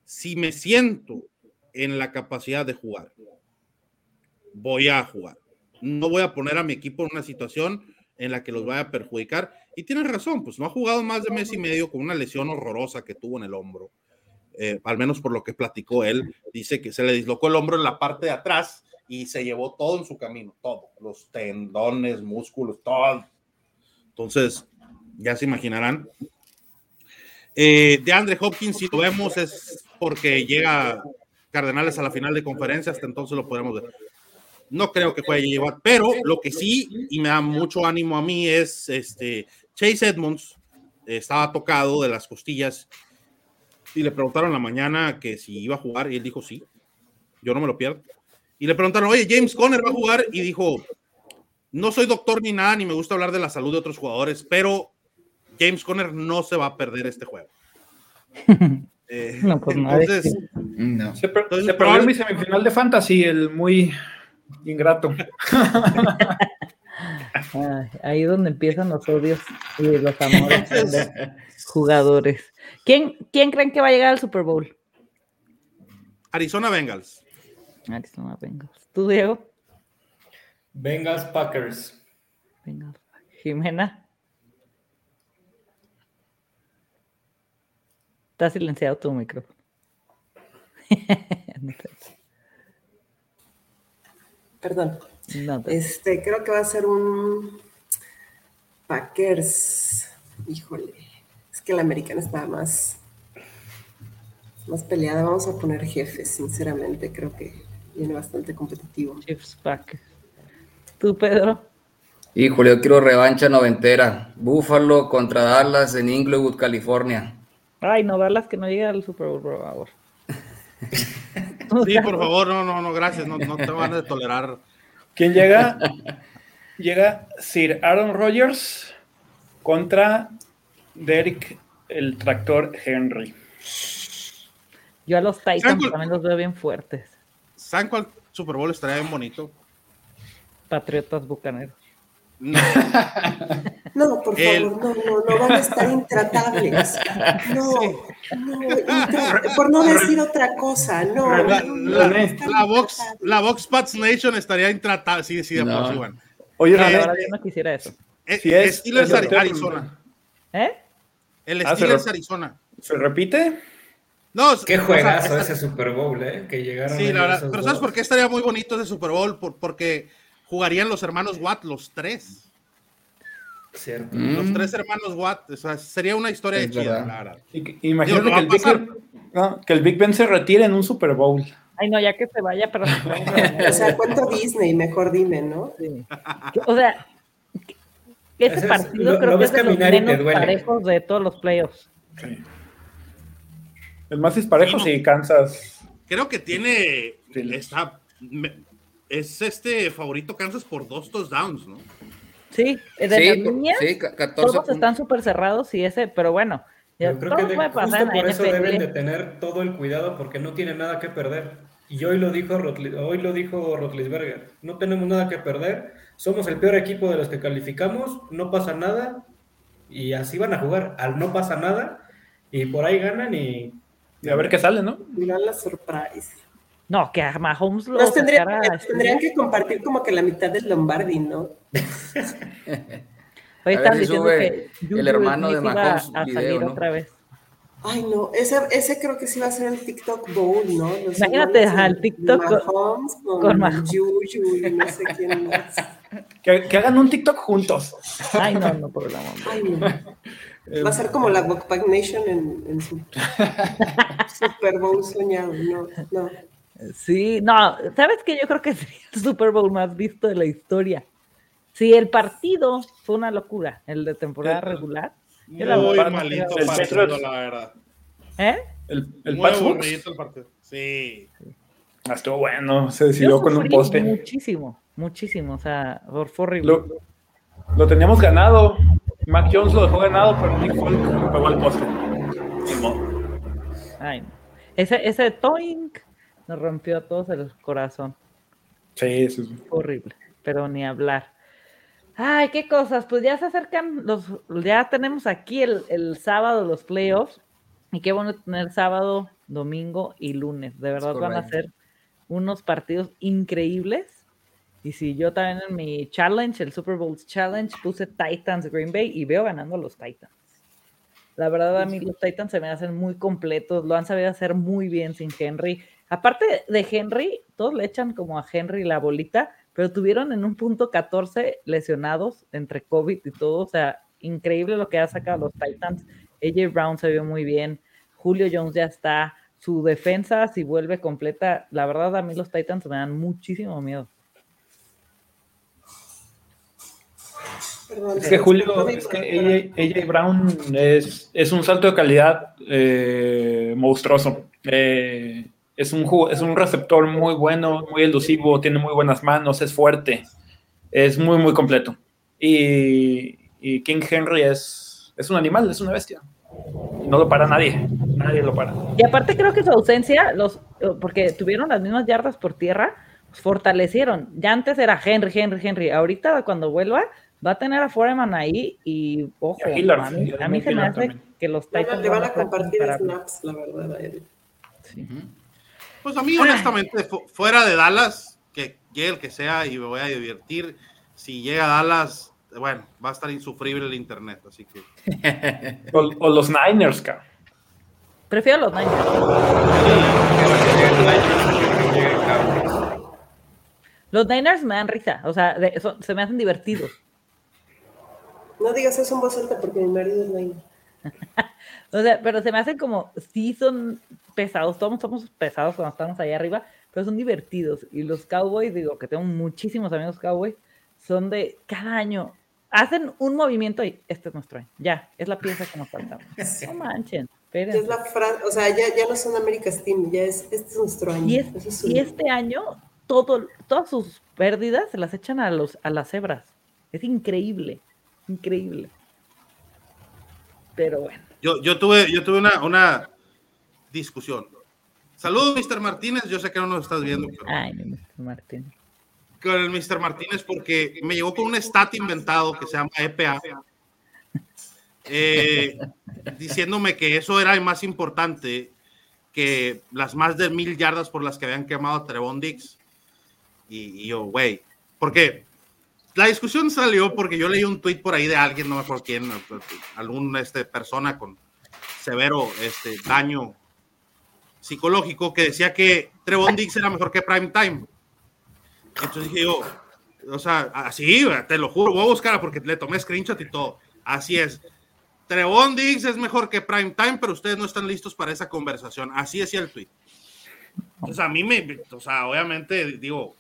si me siento en la capacidad de jugar, voy a jugar. No voy a poner a mi equipo en una situación en la que los vaya a perjudicar. Y tiene razón, pues no ha jugado más de mes y medio con una lesión horrorosa que tuvo en el hombro. Eh, al menos por lo que platicó él, dice que se le dislocó el hombro en la parte de atrás y se llevó todo en su camino, todo, los tendones, músculos, todo. Entonces, ya se imaginarán. Eh, de Andre Hopkins, si lo vemos, es porque llega Cardenales a la final de conferencia, hasta entonces lo podemos ver. No creo que pueda llevar, pero lo que sí, y me da mucho ánimo a mí, es este Chase Edmonds, estaba tocado de las costillas y le preguntaron la mañana que si iba a jugar y él dijo sí, yo no me lo pierdo. Y le preguntaron, oye, James Conner va a jugar y dijo, no soy doctor ni nada, ni me gusta hablar de la salud de otros jugadores, pero James Conner no se va a perder este juego. Eh, no, pues entonces, no. Se, perdió mi semifinal de fantasy, el muy ingrato. ahí donde empiezan los odios y los amores de jugadores. ¿Quién, ¿Quién creen que va a llegar al Super Bowl? Arizona Bengals. Arizona Bengals. ¿Tú, Diego? Bengals Packers. Bengals. Jimena. Está silenciado tu micrófono. Perdón. este, creo que va a ser un Packers. Híjole que la americana está más, más peleada. Vamos a poner jefes, sinceramente. Creo que viene bastante competitivo. Jefes Pack. ¿Tú, Pedro? Híjole, yo quiero revancha noventera. Búfalo contra Dallas en Inglewood, California. Ay, no, Dallas que no llega al Super Bowl, por favor. Sí, por favor, no, no, no, gracias, no, no te van a tolerar. ¿Quién llega? llega Sir Aaron Rodgers contra Derek, el tractor Henry. Yo a los Titans también los veo bien fuertes. ¿Saben cuál Super Bowl estaría bien bonito? Patriotas Bucaneros. No. no, por favor, no, no, no van a estar intratables. No, no, por no decir otra cosa, no. La, la, Vox, la Vox Pats Nation estaría intratable, sí, sí, de por sí, bueno. Oye, eh, ahora yo no quisiera eso. Eh, si es, Steelers Arizona. ¿Eh? El ah, Steelers Arizona. ¿Se repite? No, qué juegazo ese Super Bowl, ¿eh? Que llegaron. Sí, la verdad. Pero ¿sabes por qué estaría muy bonito ese Super Bowl? porque jugarían los hermanos Watt, los tres. Cierto. Los mm. tres hermanos Watt. O sea, sería una historia de chida. Imagínate que, el Big ben, que el Big Ben se retire en un Super Bowl. Ay, no, ya que se vaya, pero. o sea, cuento Disney, mejor dime, ¿no? Sí. O sea, ese partido creo que es de los menos parejos de todos los playoffs. El más disparejo sí, Kansas. Creo que tiene. Está, es este favorito Kansas por dos touchdowns, ¿no? Sí, de sí, línea, sí, 14 todos están súper cerrados y ese, pero bueno, yo creo que de, justo por eso deben de tener todo el cuidado porque no tienen nada que perder. Y hoy lo dijo hoy lo dijo Rotlisberger, no tenemos nada que perder, somos el peor equipo de los que calificamos, no pasa nada y así van a jugar, al no pasa nada y por ahí ganan y, a ver qué sale, ¿no? Mira la surprise. No, que a Mahomes lo Nos tendrían, tendrían que compartir como que la mitad del Lombardi, ¿no? Hoy están diciendo que el hermano de Mahomes a salir otra vez. Ay, no, ese, ese creo que sí va a ser el TikTok Bowl, ¿no? Imagínate al TikTok Mahomes, con, con Juju y no sé quién más. Que, que, hagan un TikTok juntos. Ay, no, no, por el amor. Ay, no. Va a ser como la Walkback Nation en, en su Super Bowl soñado, no, no. Sí, no, ¿sabes qué? Yo creo que sería el Super Bowl más visto de la historia. Sí, el partido fue una locura, el de temporada regular. Muy malito el partido, la verdad. ¿Eh? El, el Muy bonito el partido. Sí. Ah, estuvo bueno, se decidió con un poste. Muchísimo, muchísimo, o sea, fue horrible. Lo, lo, teníamos ganado. Mac Jones lo dejó ganado, pero Nick Folk pegó al poste. Ay, ese, ese toink nos rompió a todos el corazón. Sí, eso es horrible, pero ni hablar. Ay, qué cosas, pues ya se acercan los, ya tenemos aquí el, el sábado los playoffs y qué bueno tener sábado, domingo y lunes. De verdad van a ser unos partidos increíbles. Y si yo también en mi challenge, el Super Bowl Challenge, puse Titans Green Bay y veo ganando a los Titans. La verdad, a mí los Titans se me hacen muy completos, lo han sabido hacer muy bien sin Henry. Aparte de Henry, todos le echan como a Henry la bolita, pero tuvieron en un punto 14 lesionados entre COVID y todo. O sea, increíble lo que ha sacado los Titans. AJ Brown se vio muy bien. Julio Jones ya está. Su defensa, si vuelve completa, la verdad a mí los Titans me dan muchísimo miedo. es que Julio, es que AJ, Brown es, es, un salto de calidad eh, monstruoso. Eh, es un, es un receptor muy bueno, muy elusivo, tiene muy buenas manos, es fuerte, es muy, muy completo. Y, King Henry es, es un animal, es una bestia. No lo para nadie, nadie lo para. Y aparte creo que su ausencia, los, porque tuvieron las mismas yardas por tierra, fortalecieron. Ya antes era Henry, Henry, Henry. Ahorita cuando vuelva va a tener a Foreman ahí y ojo, a, mí, se me hace que los Titans le van a compartir snaps, la verdad, a él. Sí. Pues a mí, honestamente, fuera de Dallas, que llegue el que sea y me voy a divertir. Si llega a Dallas, bueno, va a estar insufrible el internet, así que. o, los Niners, cabrón. Prefiero los Niners. Los Niners me dan risa, o sea, se me hacen divertidos. No digas eso en voz alta porque mi marido es Niner. o sea, pero se me hacen como, sí son pesados, todos somos pesados cuando estamos ahí arriba, pero son divertidos. Y los Cowboys, digo que tengo muchísimos amigos Cowboys, son de cada año, hacen un movimiento y este es nuestro año. Ya, es la pieza que nos falta. No manchen. Es la o sea, ya, ya, no son America's Team, ya es, este es nuestro año. Y, este año, todo, todas sus pérdidas se las echan a, los, a las cebras. Es increíble, increíble. Pero bueno. Yo, yo tuve, yo tuve una, una discusión. Saludos, Mr. Martínez. Yo sé que no nos estás viendo. Ay, Mr. Martínez. Con el Mr. Martínez, porque me llegó con un stat inventado que se llama EPA, eh, diciéndome que eso era más importante que las más de mil yardas por las que habían quemado a Trevon Dix. Y, yo, güey, porque la discusión salió porque yo leí un tweet por ahí de alguien, no me acuerdo quién, alguna este, persona con severo este, daño psicológico que decía que Trevon Dix era mejor que Prime Time. Entonces dije yo, o sea, así, te lo juro, voy a buscar porque le tomé screenshot y todo. Así es. Trevon Dix es mejor que Prime Time, pero ustedes no están listos para esa conversación. Así decía el tweet. Entonces a mí me, o sea, obviamente digo,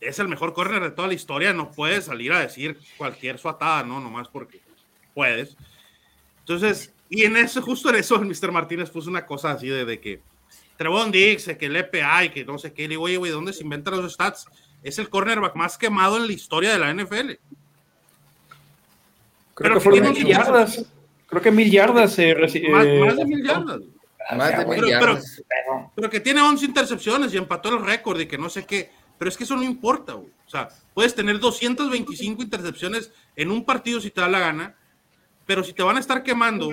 es el mejor corner de toda la historia, no puedes salir a decir cualquier suatada, ¿no? Nomás porque puedes. Entonces, y en eso, justo en eso, el Mr. Martínez puso una cosa así de, de que Trevon Dix, que el EPA y que no sé qué. Le digo, oye, güey, ¿dónde se inventan los stats? Es el cornerback más quemado en la historia de la NFL. Creo que fueron mil yardas. Creo que mil yardas. Eh, más, de mil yardas. Más de mil yardas. Pero, que tiene 11 intercepciones y empató el récord y que no sé qué. Pero es que eso no importa, güey. O sea, puedes tener 225 intercepciones en un partido si te da la gana, pero si te van a estar quemando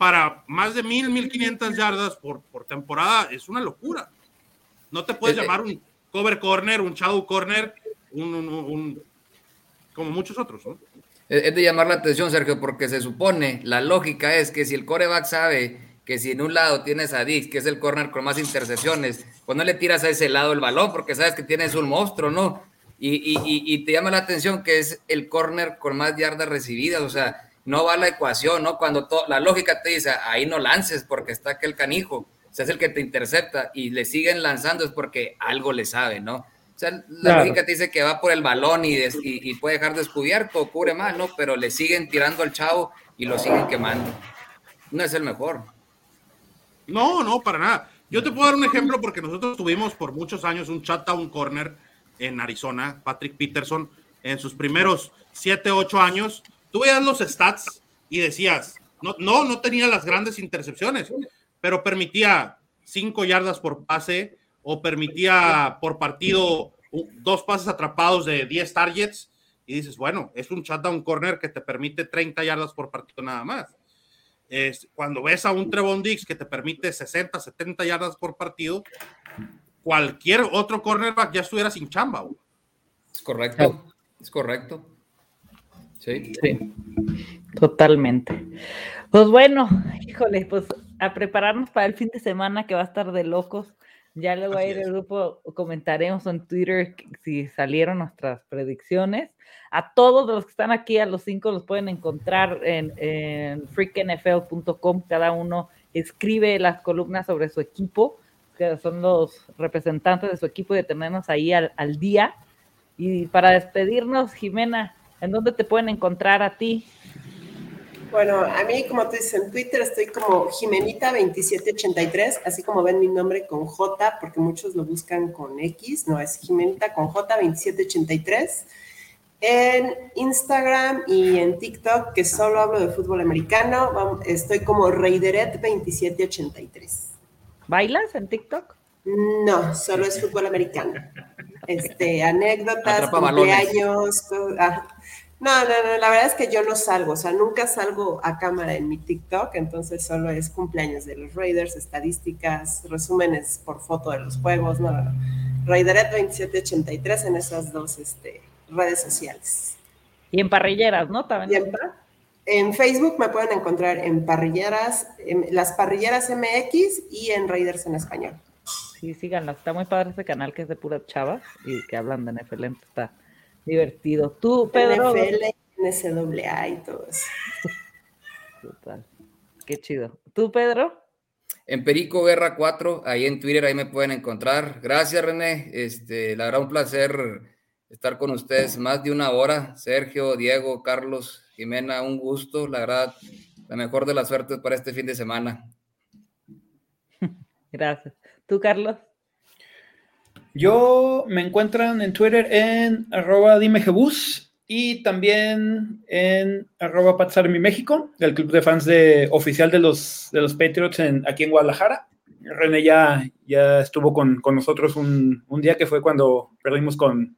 para más de mil, mil quinientas yardas por, por temporada, es una locura. No te puedes llamar un cover corner, un shadow corner, un, un, como muchos otros, ¿no? Es de llamar la atención, Sergio, porque se supone, la lógica es que si el coreback sabe que si en un lado tienes a Dix, que es el corner con más intercepciones, pues no le tiras a ese lado el balón porque sabes que tienes un monstruo, ¿no? Y, te llama la atención que es el corner con más yardas recibidas, o sea, no va la ecuación, ¿no? Cuando la lógica te dice, ahí no lances porque está aquel canijo, o sea, es el que te intercepta y le siguen lanzando es porque algo le sabe, ¿no? O sea, la lógica te dice que va por el balón y, y, puede dejar descubierto, cubre más, ¿no? Pero le siguen tirando al chavo y lo siguen quemando. No es el mejor. No, no, para nada. Yo te puedo dar un ejemplo porque nosotros tuvimos por muchos años un un corner en Arizona, Patrick Peterson, en sus primeros 7, 8 años. Tú veías los stats y decías, no, no, no tenía las grandes intercepciones, pero permitía 5 yardas por pase o permitía por partido dos pases atrapados de 10 targets y dices, bueno, es un un corner que te permite 30 yardas por partido nada más cuando ves a un Trevon Dix que te permite 60, 70 yardas por partido, cualquier otro cornerback ya estuviera sin chamba. Es correcto, es correcto. Sí. sí, totalmente. Pues bueno, híjole, pues a prepararnos para el fin de semana que va a estar de locos. Ya luego a ir el grupo, comentaremos en Twitter si salieron nuestras predicciones. A todos los que están aquí, a los cinco, los pueden encontrar en, en freaknfl.com. Cada uno escribe las columnas sobre su equipo, que son los representantes de su equipo y de tenernos ahí al, al día. Y para despedirnos, Jimena, ¿en dónde te pueden encontrar a ti? Bueno, a mí, como te dices, en Twitter estoy como Jimenita2783, así como ven mi nombre con J, porque muchos lo buscan con X, no, es Jimenita con J2783. En Instagram y en TikTok, que solo hablo de fútbol americano, estoy como Raideret2783. ¿Bailas en TikTok? No, solo es fútbol americano. Este, anécdotas, cumpleaños, ah, no, no, no, la verdad es que yo no salgo, o sea, nunca salgo a cámara en mi TikTok, entonces solo es cumpleaños de los Raiders, estadísticas, resúmenes por foto de los juegos, no, no, no. Raideret2783 en esas dos este, redes sociales. Y en parrilleras, ¿no? También. En, Facebook me pueden encontrar en parrilleras, en las parrilleras MX y en Raiders en español. Sí, síganlo, está muy padre ese canal que es de pura chava y que hablan de NFL, está divertido. Tú, Pedro. NFL, NCAA y todo eso. Total. Qué chido. ¿Tú, Pedro? En Perico Guerra 4, ahí en Twitter, ahí me pueden encontrar. Gracias, René. Este, la verdad, un placer estar con ustedes más de una hora. Sergio, Diego, Carlos, Jimena, un gusto. La verdad, la mejor de las suertes para este fin de semana. Gracias. ¿Tú, Carlos? Yo me encuentran en Twitter en arroba dimejebus y también en arroba Patsarmi México, el club de fans de, oficial de los, de los Patriots en, aquí en Guadalajara. René ya, ya estuvo con, con nosotros un, un, día que fue cuando perdimos con,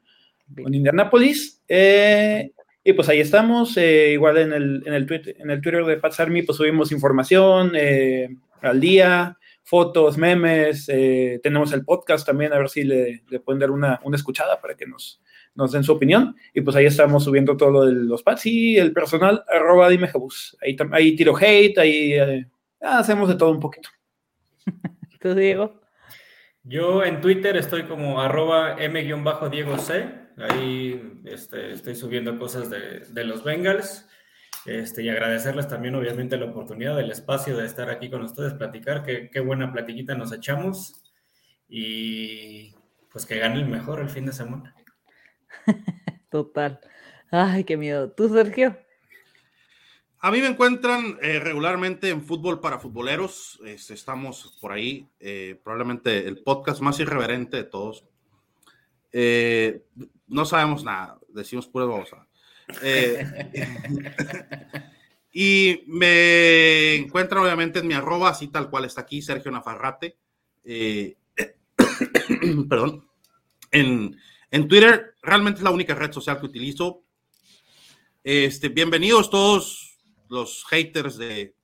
con Indianapolis. Eh, y pues ahí estamos, eh, igual en el, en, el Twitter, en el Twitter de Pats Army, pues subimos información eh, al día, fotos, memes, eh, tenemos el podcast también, a ver si le, pueden dar una, escuchada para que nos, nos den su opinión. Y pues ahí estamos subiendo todo lo de los pads y el personal, arroba dime Ahí, ahí tiro hate, ahí eh, hacemos de todo un poquito. ¿Tú, Diego? Yo en Twitter estoy como arroba m-diego c. Ahí este, estoy subiendo cosas de, de los Bengals. Este, y agradecerles también, obviamente, la oportunidad, el espacio de estar aquí con ustedes, platicar, qué, qué buena platiquita nos echamos y pues que gane el mejor el fin de semana. Total. Ay, qué miedo. ¿Tú, Sergio? A mí me encuentran eh, regularmente en Fútbol para Futboleros. estamos por ahí, eh, probablemente el podcast más irreverente de todos. Eh, no sabemos nada, decimos puras vamos a Eh, y me encuentran obviamente en mi arroba, así tal cual está aquí, Sergio Nafarrate. Eh, perdón. En, en, Twitter realmente es la única red social que utilizo. Este, bienvenidos todos los haters de,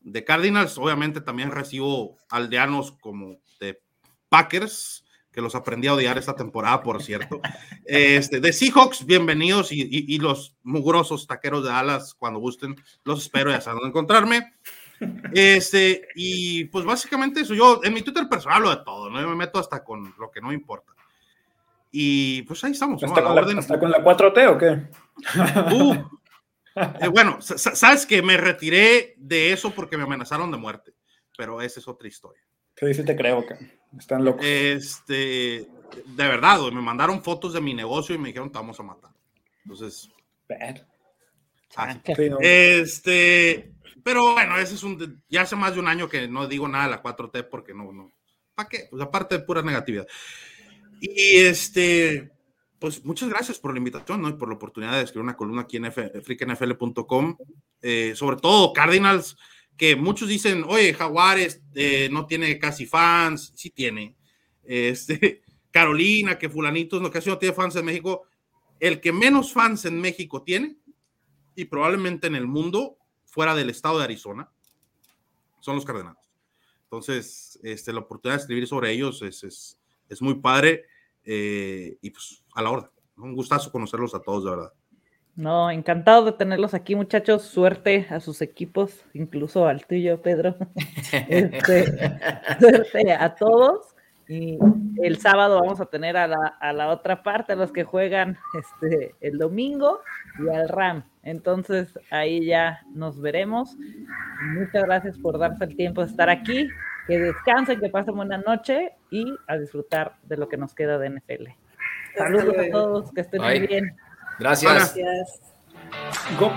de Cardinals. Obviamente también recibo aldeanos como de Packers que los aprendí a odiar esta temporada, por cierto. Este, de Seahawks, bienvenidos y, los mugrosos taqueros de alas, cuando gusten, los espero, ya saben encontrarme. Este, y pues básicamente eso, yo en mi Twitter personal hablo de todo, ¿no? Yo me meto hasta con lo que no me importa. Y pues ahí estamos. ¿Hasta, con, la, con, la, 4T o qué? Uh, eh, bueno, sabes que me retiré de eso porque me amenazaron de muerte, pero esa es otra historia. Sí, sí te creo, que están locos. Este, de verdad, me mandaron fotos de mi negocio y me dijeron, te vamos a matar. Entonces, este, pero bueno, ese es un, ya hace más de un año que no digo nada de la 4T porque no, no, ¿para qué? Pues aparte de pura negatividad. Y este, pues muchas gracias por la invitación, ¿no? Y por la oportunidad de escribir una columna aquí en freaknfl.com, eh, sobre todo Cardinals, que muchos dicen, oye, Jaguares eh, no tiene casi fans, sí tiene. Este, Carolina, que fulanitos, no, casi no tiene fans en México. El que menos fans en México tiene, y probablemente en el mundo, fuera del estado de Arizona, son los Cardenales. Entonces, este, la oportunidad de escribir sobre ellos es, es, es muy padre eh, y pues a la hora. Un gustazo conocerlos a todos, de verdad. No, encantado de tenerlos aquí, muchachos. Suerte a sus equipos, incluso al tuyo, Pedro. Este, suerte a todos. Y el sábado vamos a tener a la, a la, otra parte, a los que juegan este, el domingo y al RAM. Entonces ahí ya nos veremos. Muchas gracias por darse el tiempo de estar aquí. Que descansen, que pasen buena noche y a disfrutar de lo que nos queda de NFL. Saludos a todos, que estén muy bien. Gracias. Gracias. Go,